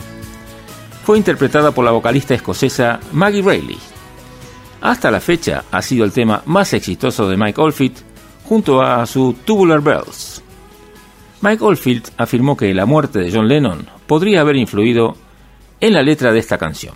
Speaker 1: Fue interpretada por la vocalista escocesa Maggie Reilly. Hasta la fecha ha sido el tema más exitoso de Mike Oldfield junto a su Tubular Bells. Mike Oldfield afirmó que la muerte de John Lennon podría haber influido en la letra de esta canción.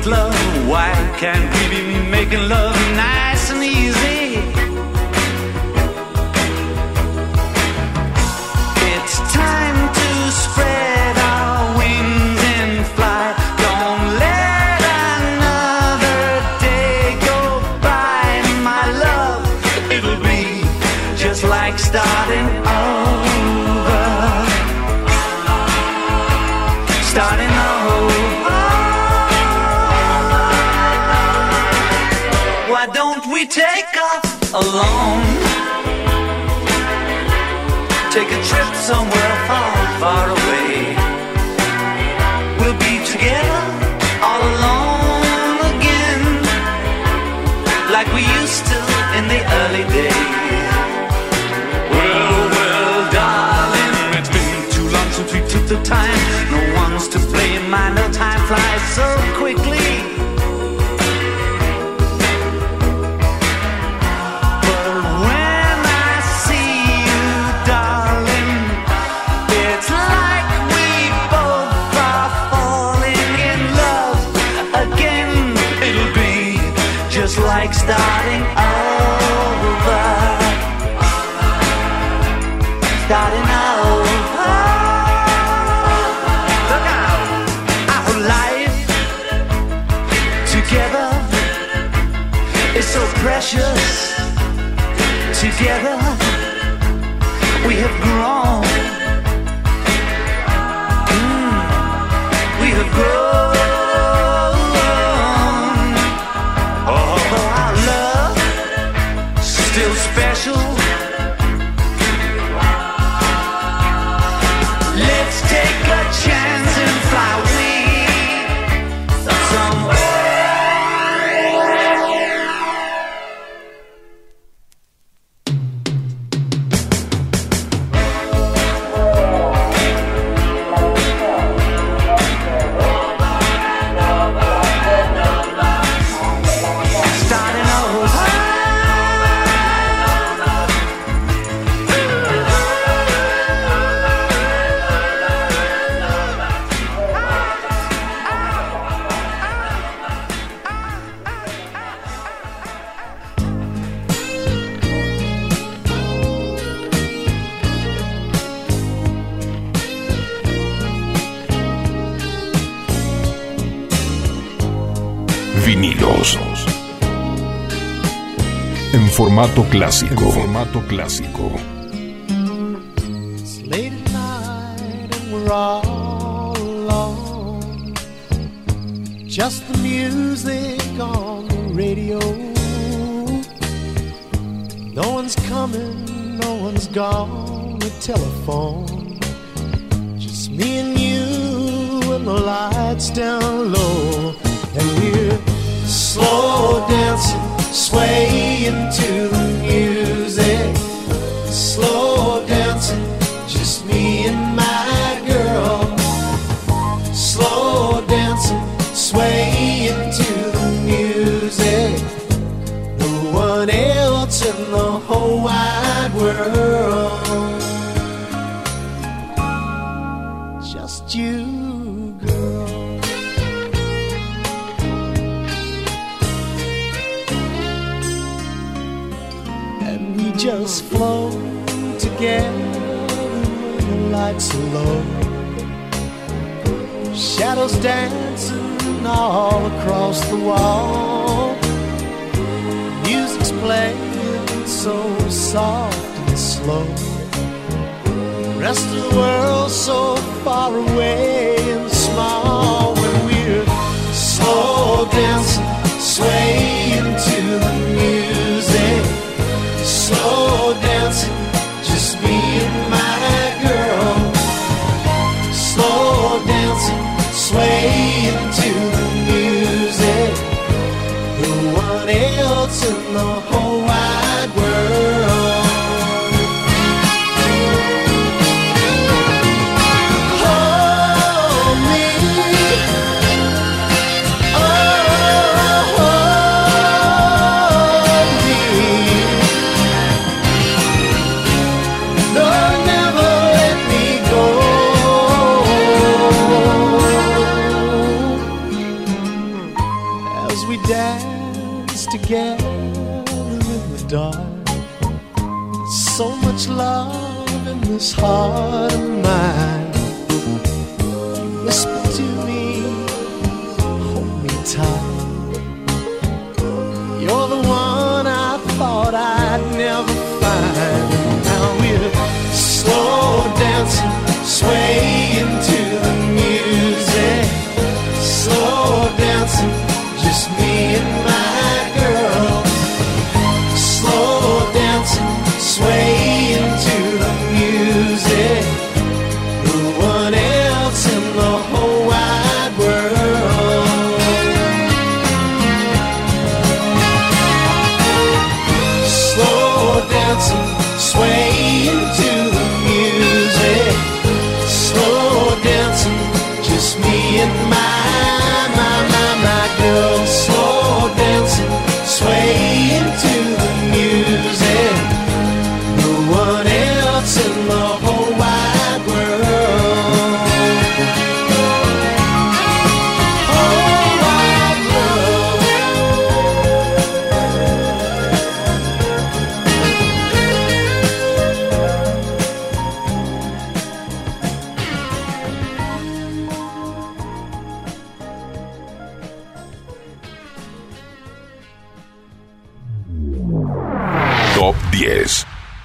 Speaker 18: Make love. Why can't we be making love Take a trip somewhere far, far away. We'll be together all alone again, like we used to in the early days. Well, well, darling, it's been too long since we took the time. No one's to blame. I know time flies so quickly.
Speaker 8: vinilos. En formato clásico. En formato clásico.
Speaker 19: It's late at night and
Speaker 12: we're all alone. Just the music on the radio. No one's coming, no one's gone. The telephone. Just me and you and the lights down low and we're Slow dancing, swaying to the music. Slow low. Shadows dancing all across the wall. Music's playing so soft and slow. The rest of the world so far away and small when we're slow dancing, swaying to the music. Slow dancing, just being. sway into the music. Who in the whole.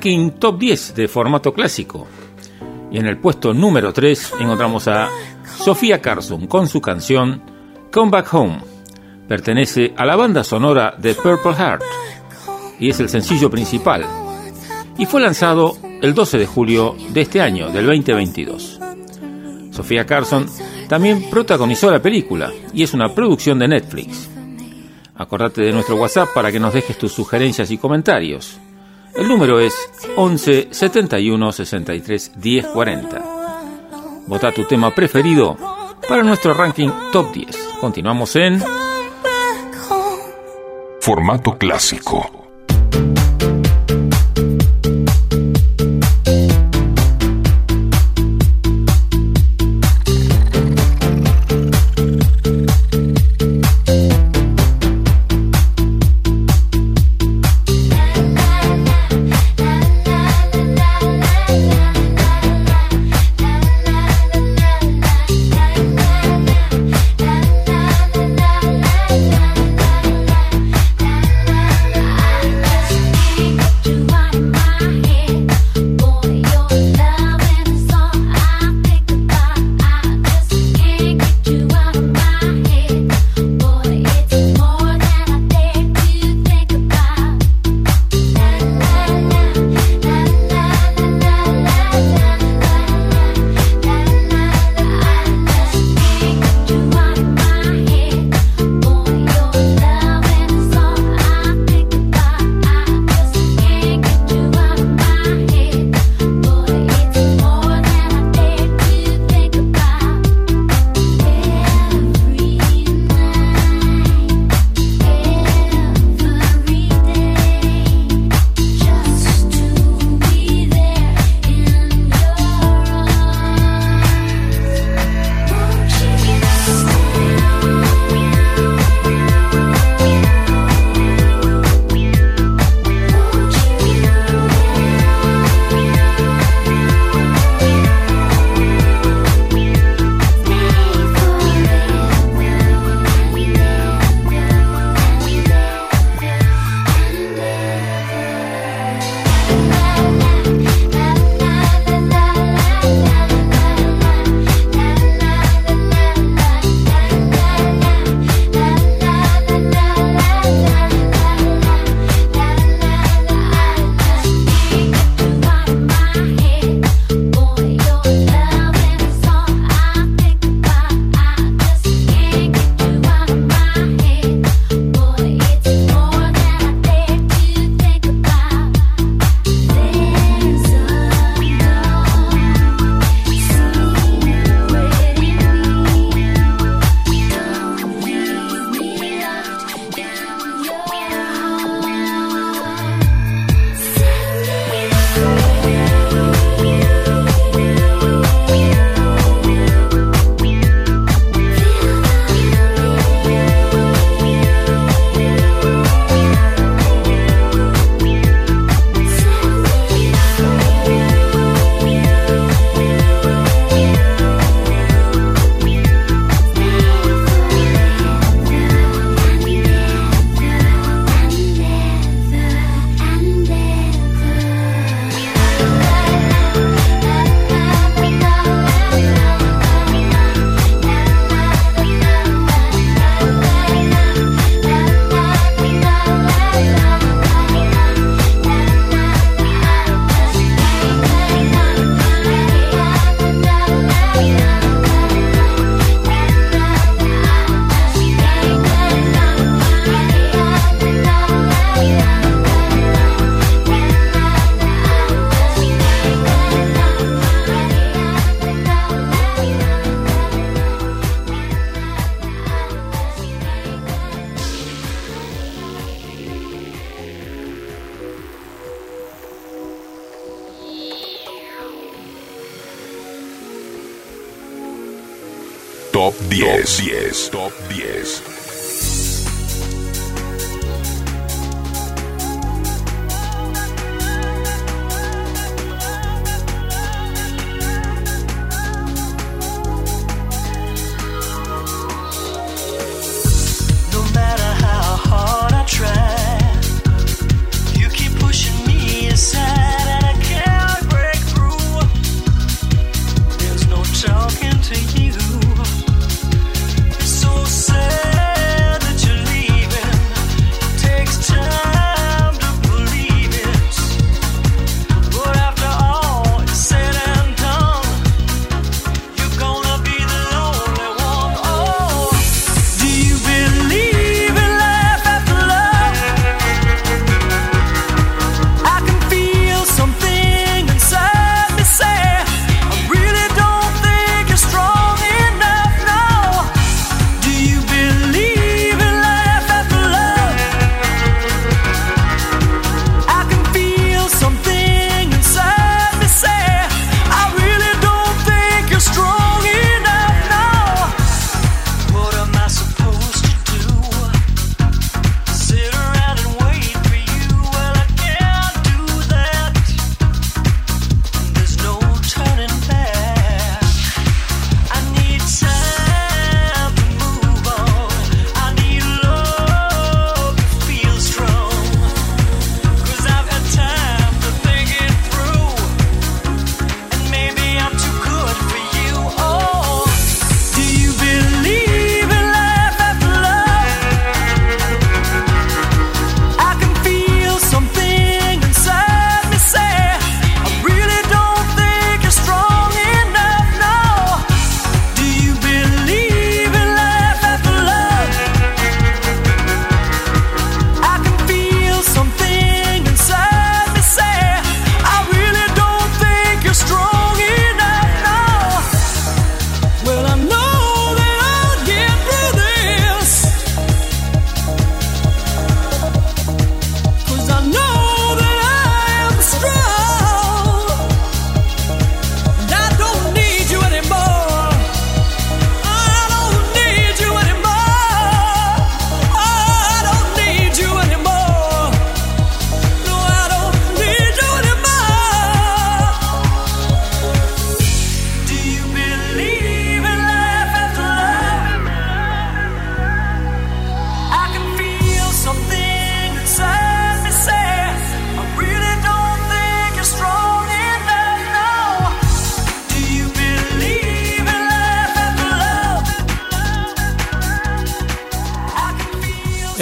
Speaker 1: Ranking Top 10 de formato clásico. Y en el puesto número 3 encontramos a Sofía Carson con su canción Come Back Home. Pertenece a la banda sonora de Purple Heart y es el sencillo principal. Y fue lanzado el 12 de julio de este año, del 2022. Sofía Carson también protagonizó la película y es una producción de Netflix. Acordate de nuestro WhatsApp para que nos dejes tus sugerencias y comentarios. El número es 11 71 63 10 40. Vota tu tema preferido para nuestro ranking top 10. Continuamos en
Speaker 8: Formato clásico.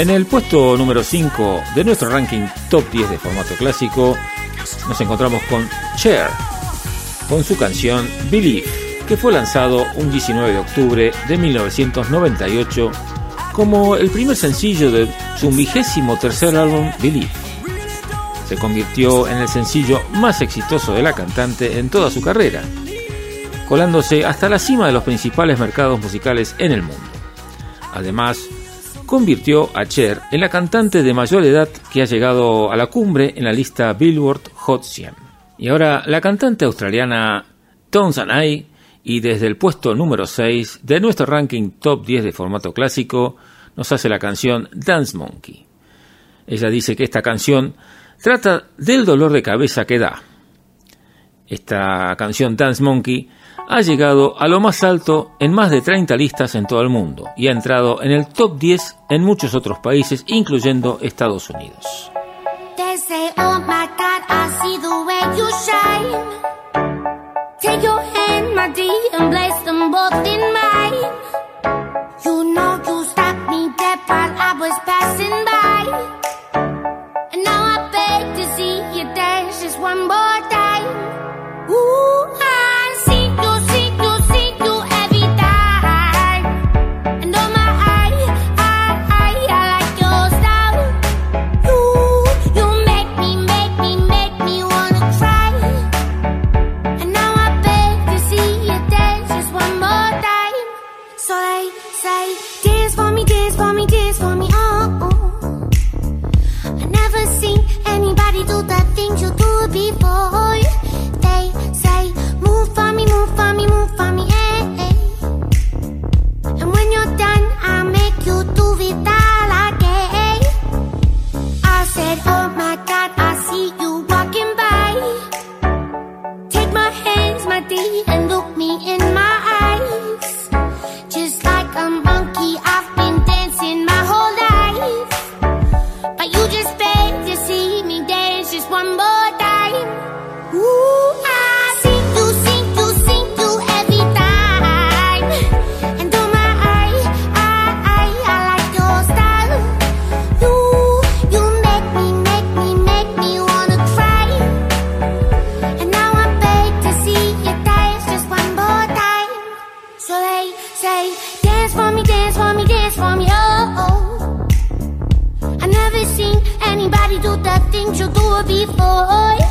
Speaker 1: En el puesto número 5 de nuestro ranking top 10 de formato clásico, nos encontramos con Cher, con su canción Believe, que fue lanzado un 19 de octubre de 1998 como el primer sencillo de su vigésimo tercer álbum Believe. Se convirtió en el sencillo más exitoso de la cantante en toda su carrera, colándose hasta la cima de los principales mercados musicales en el mundo. Además, convirtió a Cher en la cantante de mayor edad que ha llegado a la cumbre en la lista Billboard Hot 100. Y ahora la cantante australiana I, y desde el puesto número 6 de nuestro ranking top 10 de formato clásico, nos hace la canción Dance Monkey. Ella dice que esta canción trata del dolor de cabeza que da. Esta canción Dance Monkey ha llegado a lo más alto en más de 30 listas en todo el mundo y ha entrado en el top 10 en muchos otros países, incluyendo Estados Unidos.
Speaker 20: Say, the things you do before.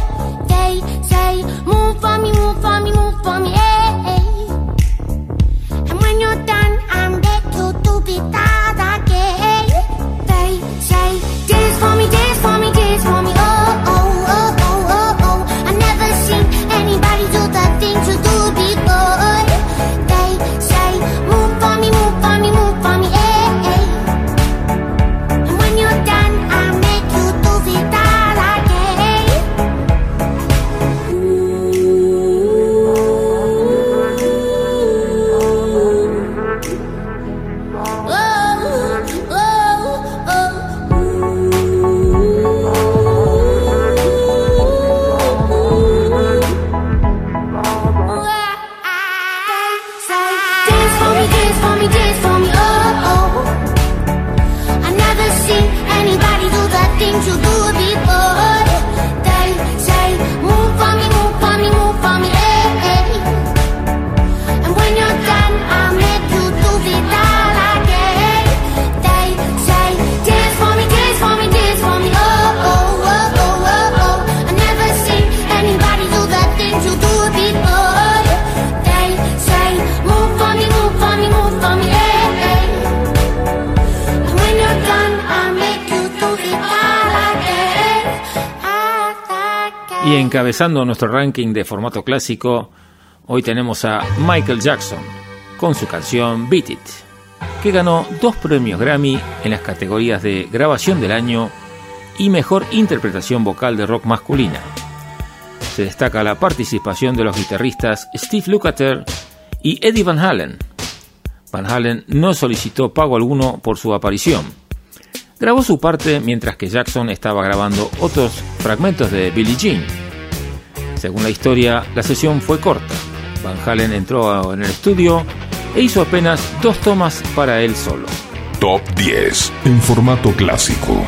Speaker 1: Y encabezando nuestro ranking de formato clásico, hoy tenemos a Michael Jackson con su canción Beat It, que ganó dos premios Grammy en las categorías de Grabación del Año y Mejor Interpretación Vocal de Rock Masculina. Se destaca la participación de los guitarristas Steve Lukather y Eddie Van Halen. Van Halen no solicitó pago alguno por su aparición. Grabó su parte mientras que Jackson estaba grabando otros fragmentos de Billie Jean. Según la historia, la sesión fue corta. Van Halen entró en el estudio e hizo apenas dos tomas para él solo.
Speaker 8: Top 10 en formato clásico.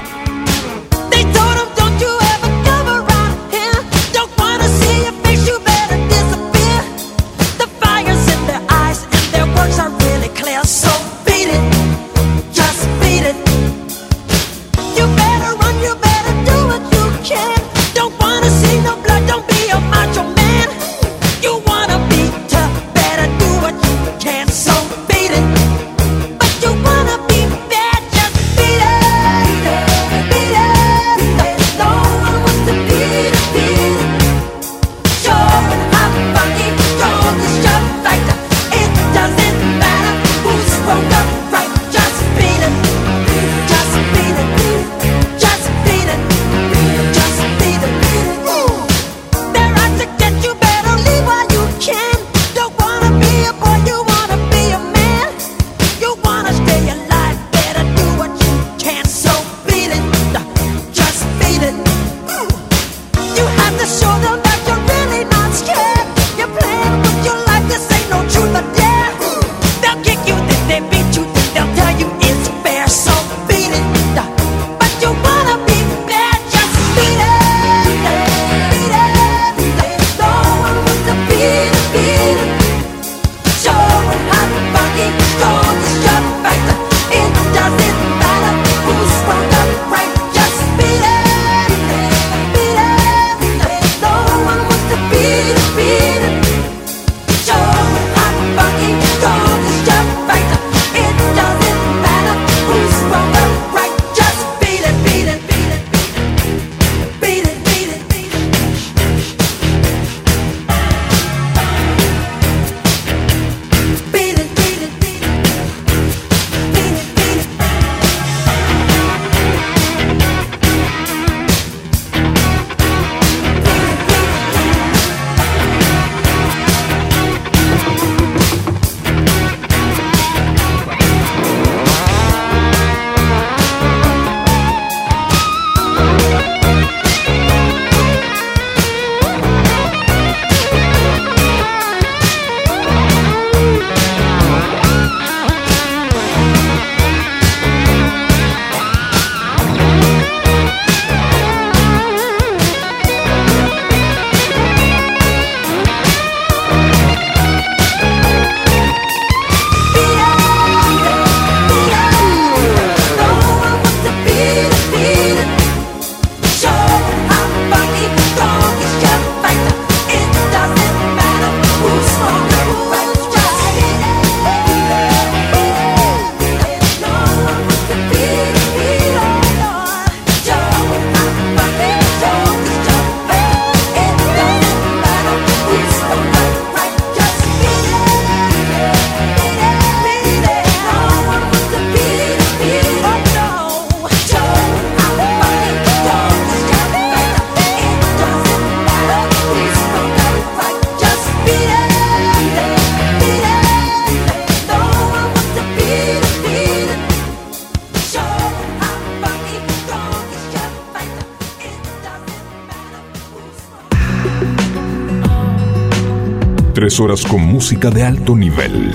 Speaker 8: Tres horas con música de alto nivel.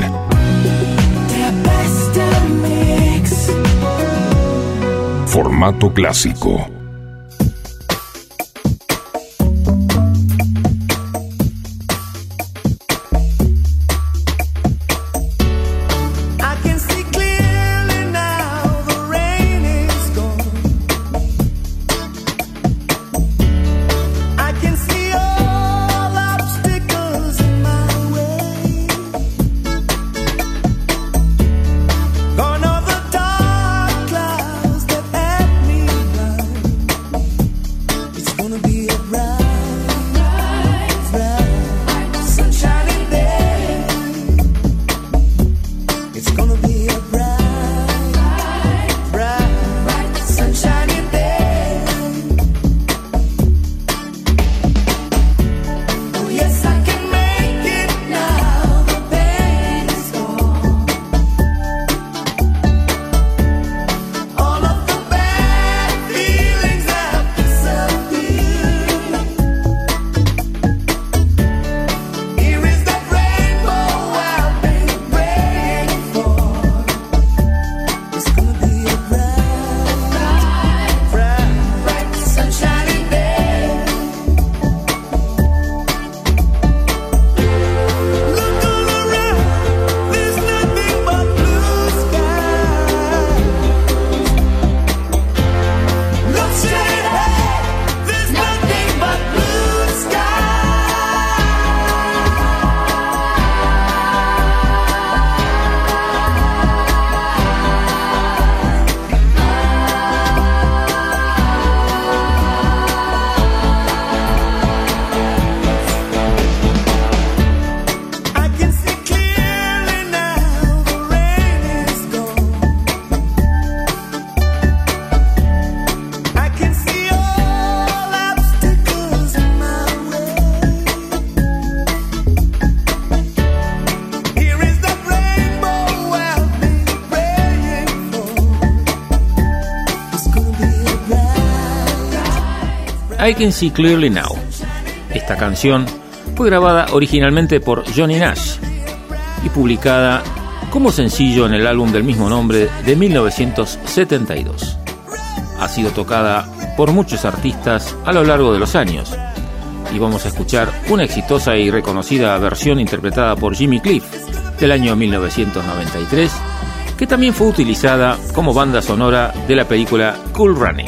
Speaker 8: Formato clásico.
Speaker 7: Can Clearly Now.
Speaker 1: Esta canción fue grabada originalmente por Johnny Nash y publicada como sencillo en el álbum del mismo nombre de 1972. Ha sido tocada por muchos artistas a lo largo de los años y vamos a escuchar una exitosa y reconocida versión interpretada por Jimmy Cliff del año 1993 que también fue utilizada como banda sonora de la película Cool Runnings.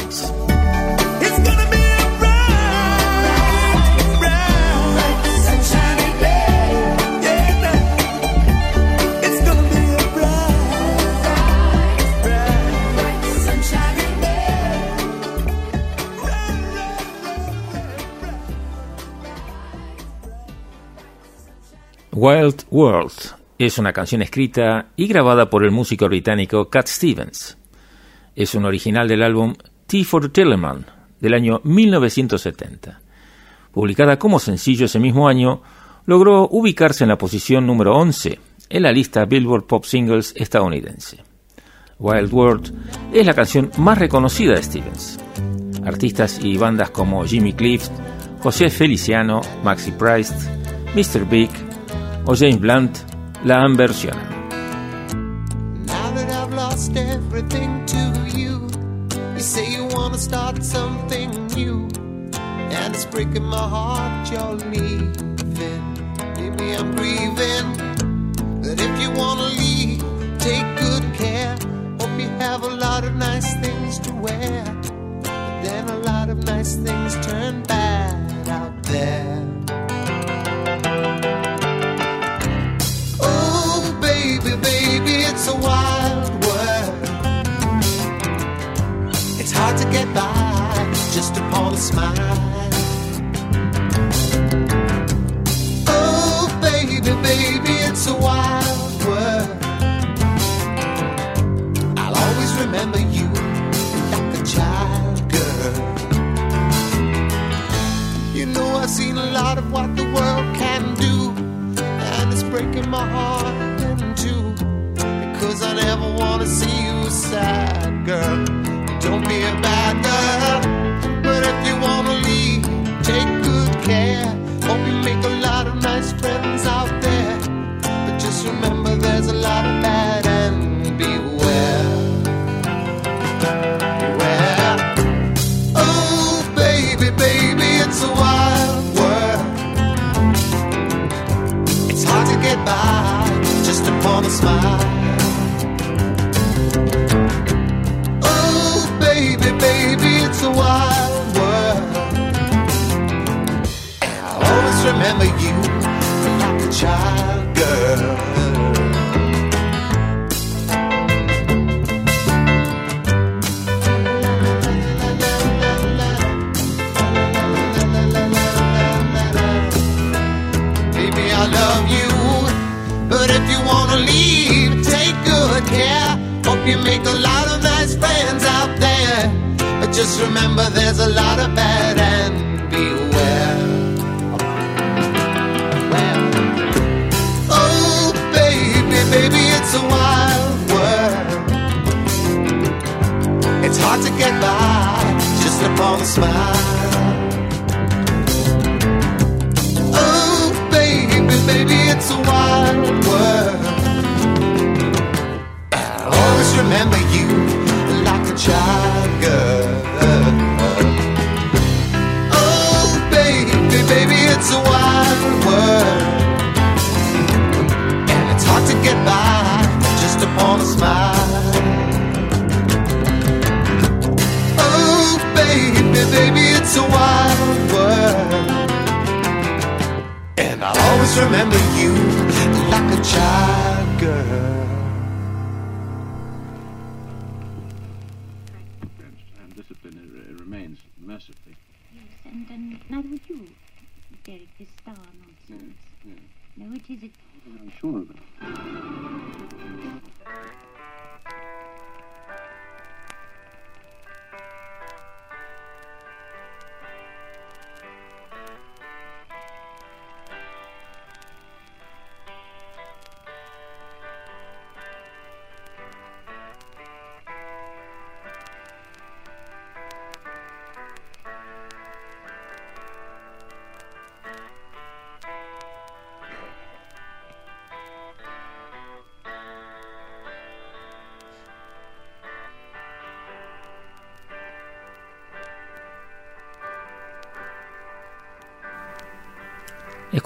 Speaker 1: Wild World es una canción escrita y grabada por el músico británico Cat Stevens. Es un original del álbum Tea for the Teleman del año 1970. Publicada como sencillo ese mismo año, logró ubicarse en la posición número 11 en la lista Billboard Pop Singles estadounidense. Wild World es la canción más reconocida de Stevens. Artistas y bandas como Jimmy Cliff, José Feliciano, Maxi Price, Mr. Big, o James Blunt la han versionado.
Speaker 21: Now that I've lost everything to you, you say you wanna start something new, and it's breaking my heart you're leaving. Maybe I'm grieving, but if you wanna leave, take good care. Hope you have a lot of nice things to wear, but then a lot of nice things turn bad out there. Just upon a smile. Oh, baby, baby, it's a wild world. I'll always remember you like a child girl. You know, I've seen a lot of what the world can do and it's breaking my heart in two because I never want to see you sad, girl. Don't be a bad girl, if you want to leave, take good care. Hope you make a lot of nice friends out there,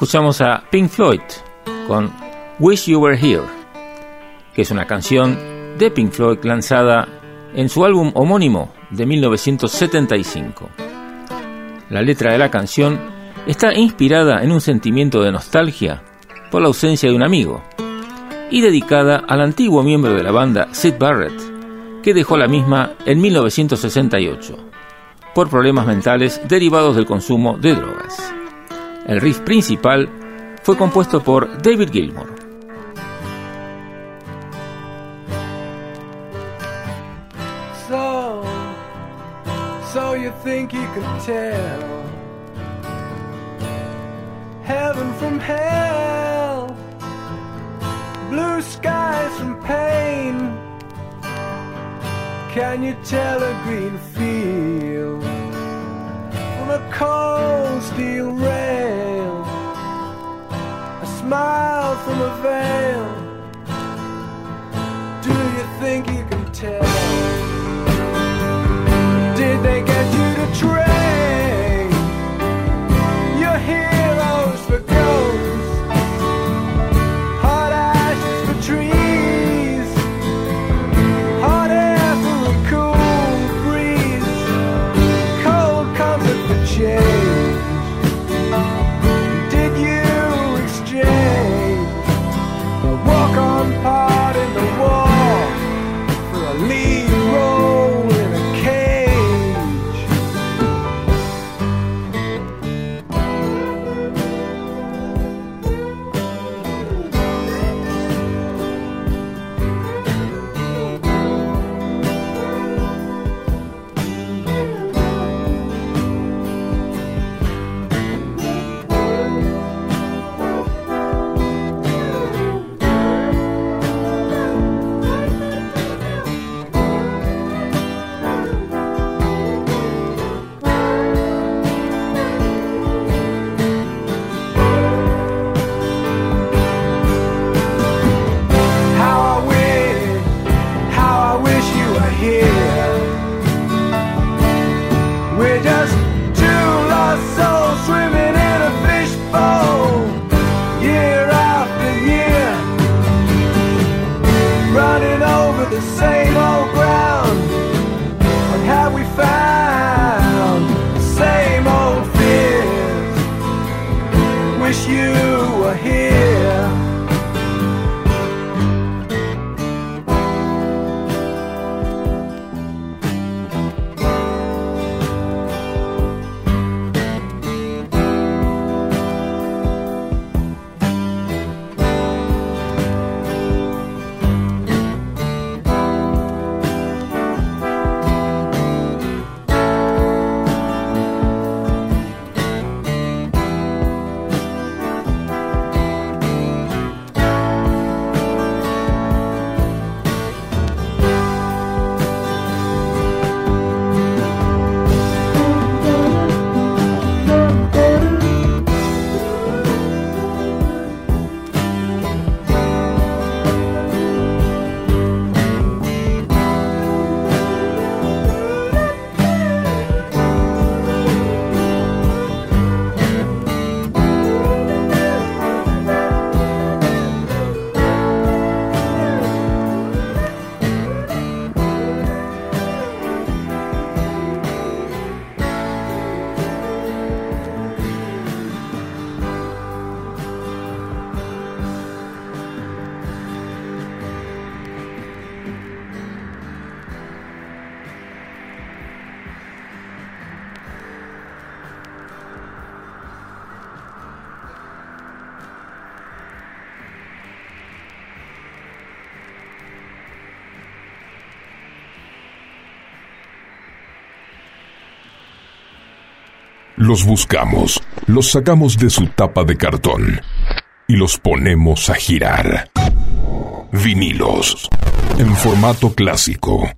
Speaker 1: escuchamos a Pink Floyd con Wish You Were Here, que es una canción de Pink Floyd lanzada en su álbum homónimo de 1975. La letra de la canción está inspirada en un sentimiento de nostalgia por la ausencia de un amigo y dedicada al antiguo miembro de la banda Sid Barrett, que dejó la misma en 1968 por problemas mentales derivados del consumo de drogas. El riff principal fue compuesto por David Gilmour.
Speaker 3: So, so you think you could tell heaven from hell, blue skies from pain? Can you tell a green field from a cold steel rail? Smile from a veil. Do you think you can tell? Did they get you to train
Speaker 8: Los buscamos, los sacamos de su tapa de cartón y los ponemos a girar. Vinilos, en formato clásico.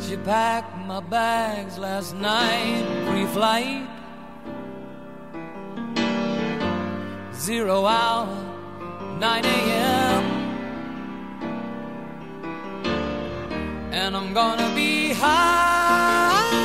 Speaker 22: She packed my bags last night, pre-flight. Zero hour, 9 a.m. And I'm gonna be high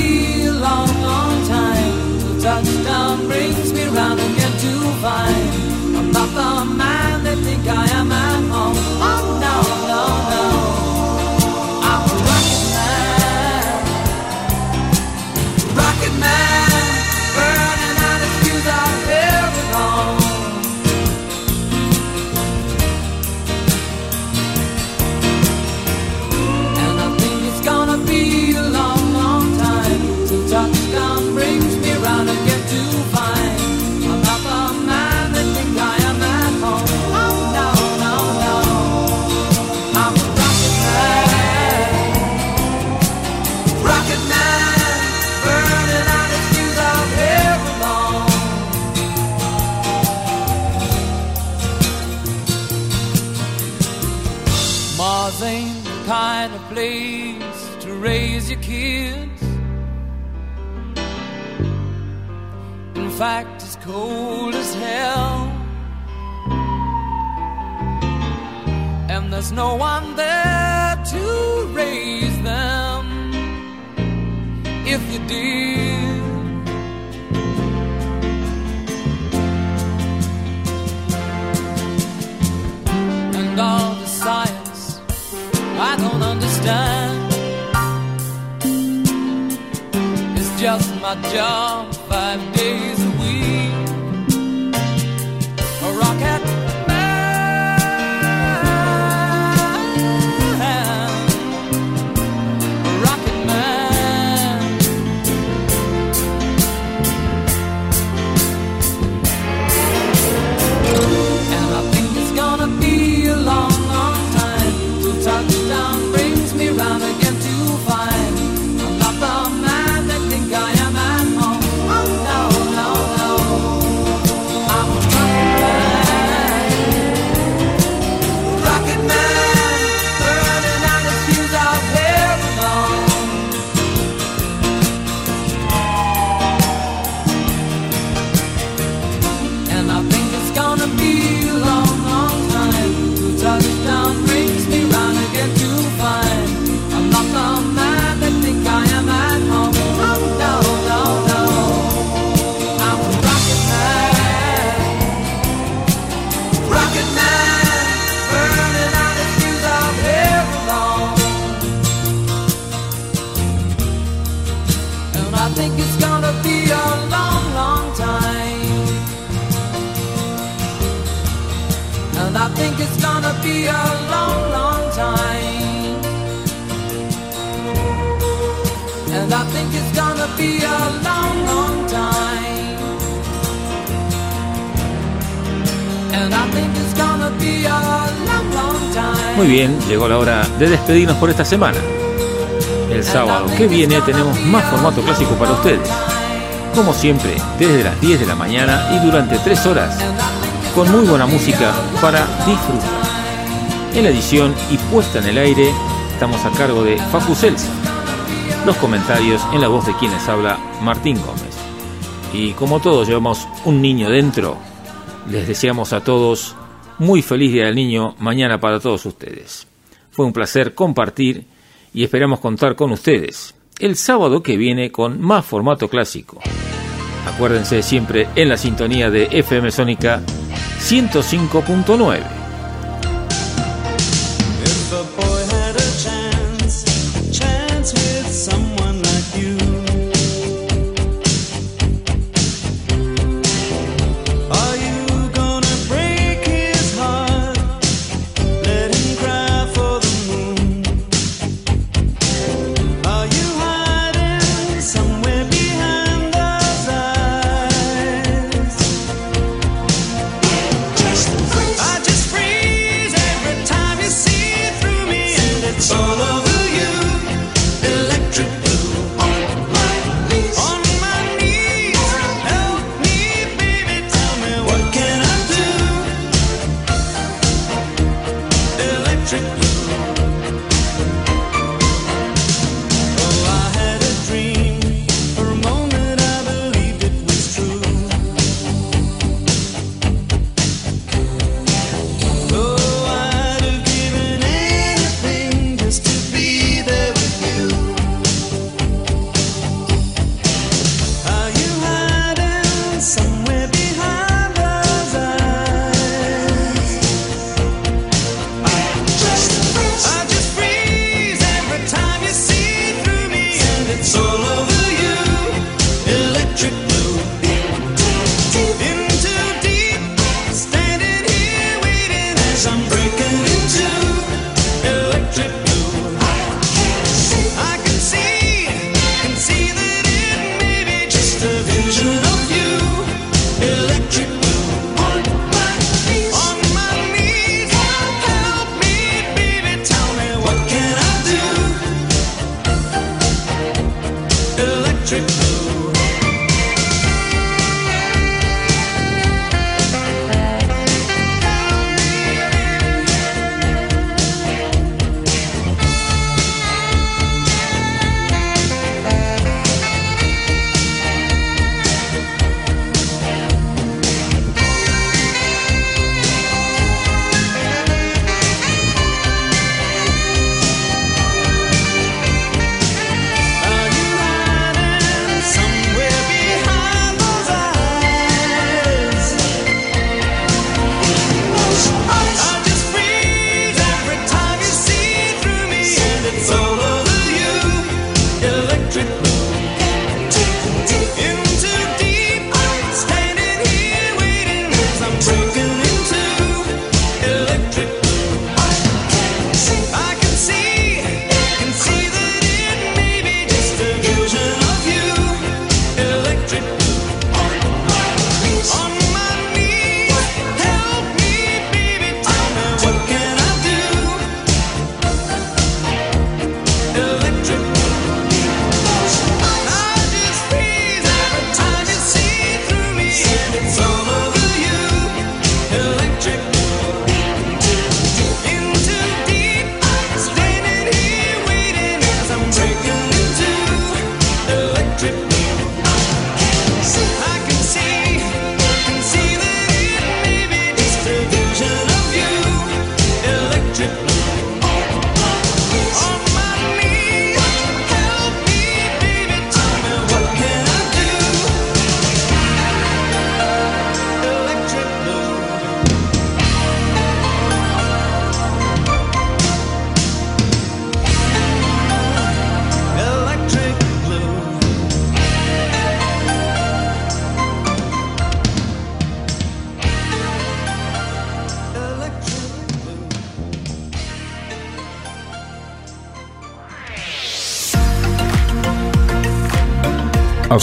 Speaker 22: A long, long time till touchdown brings me round again to find I'm not the man they think I am at home. Fact, it's cold as hell. And there's no one there to raise them. If you did, and all the science I don't understand. It's just my job five days think it's gonna be a long, long time. And I think it's gonna be a long, long time. And I think it's gonna be a long, long time.
Speaker 1: Muy bien, llegó la hora de despedirnos por esta semana. El sábado que viene tenemos más formato clásico para ustedes. Como siempre, desde las 10 de la mañana y durante 3 horas, con muy buena música para disfrutar. En la edición y puesta en el aire estamos a cargo de Facu Celsa. Los comentarios en la voz de quienes habla Martín Gómez. Y como todos llevamos un niño dentro, les deseamos a todos muy feliz Día del Niño mañana para todos ustedes. Fue un placer compartir y esperamos contar con ustedes el sábado que viene con más formato clásico. Acuérdense siempre en la sintonía de FM Sónica 105.9.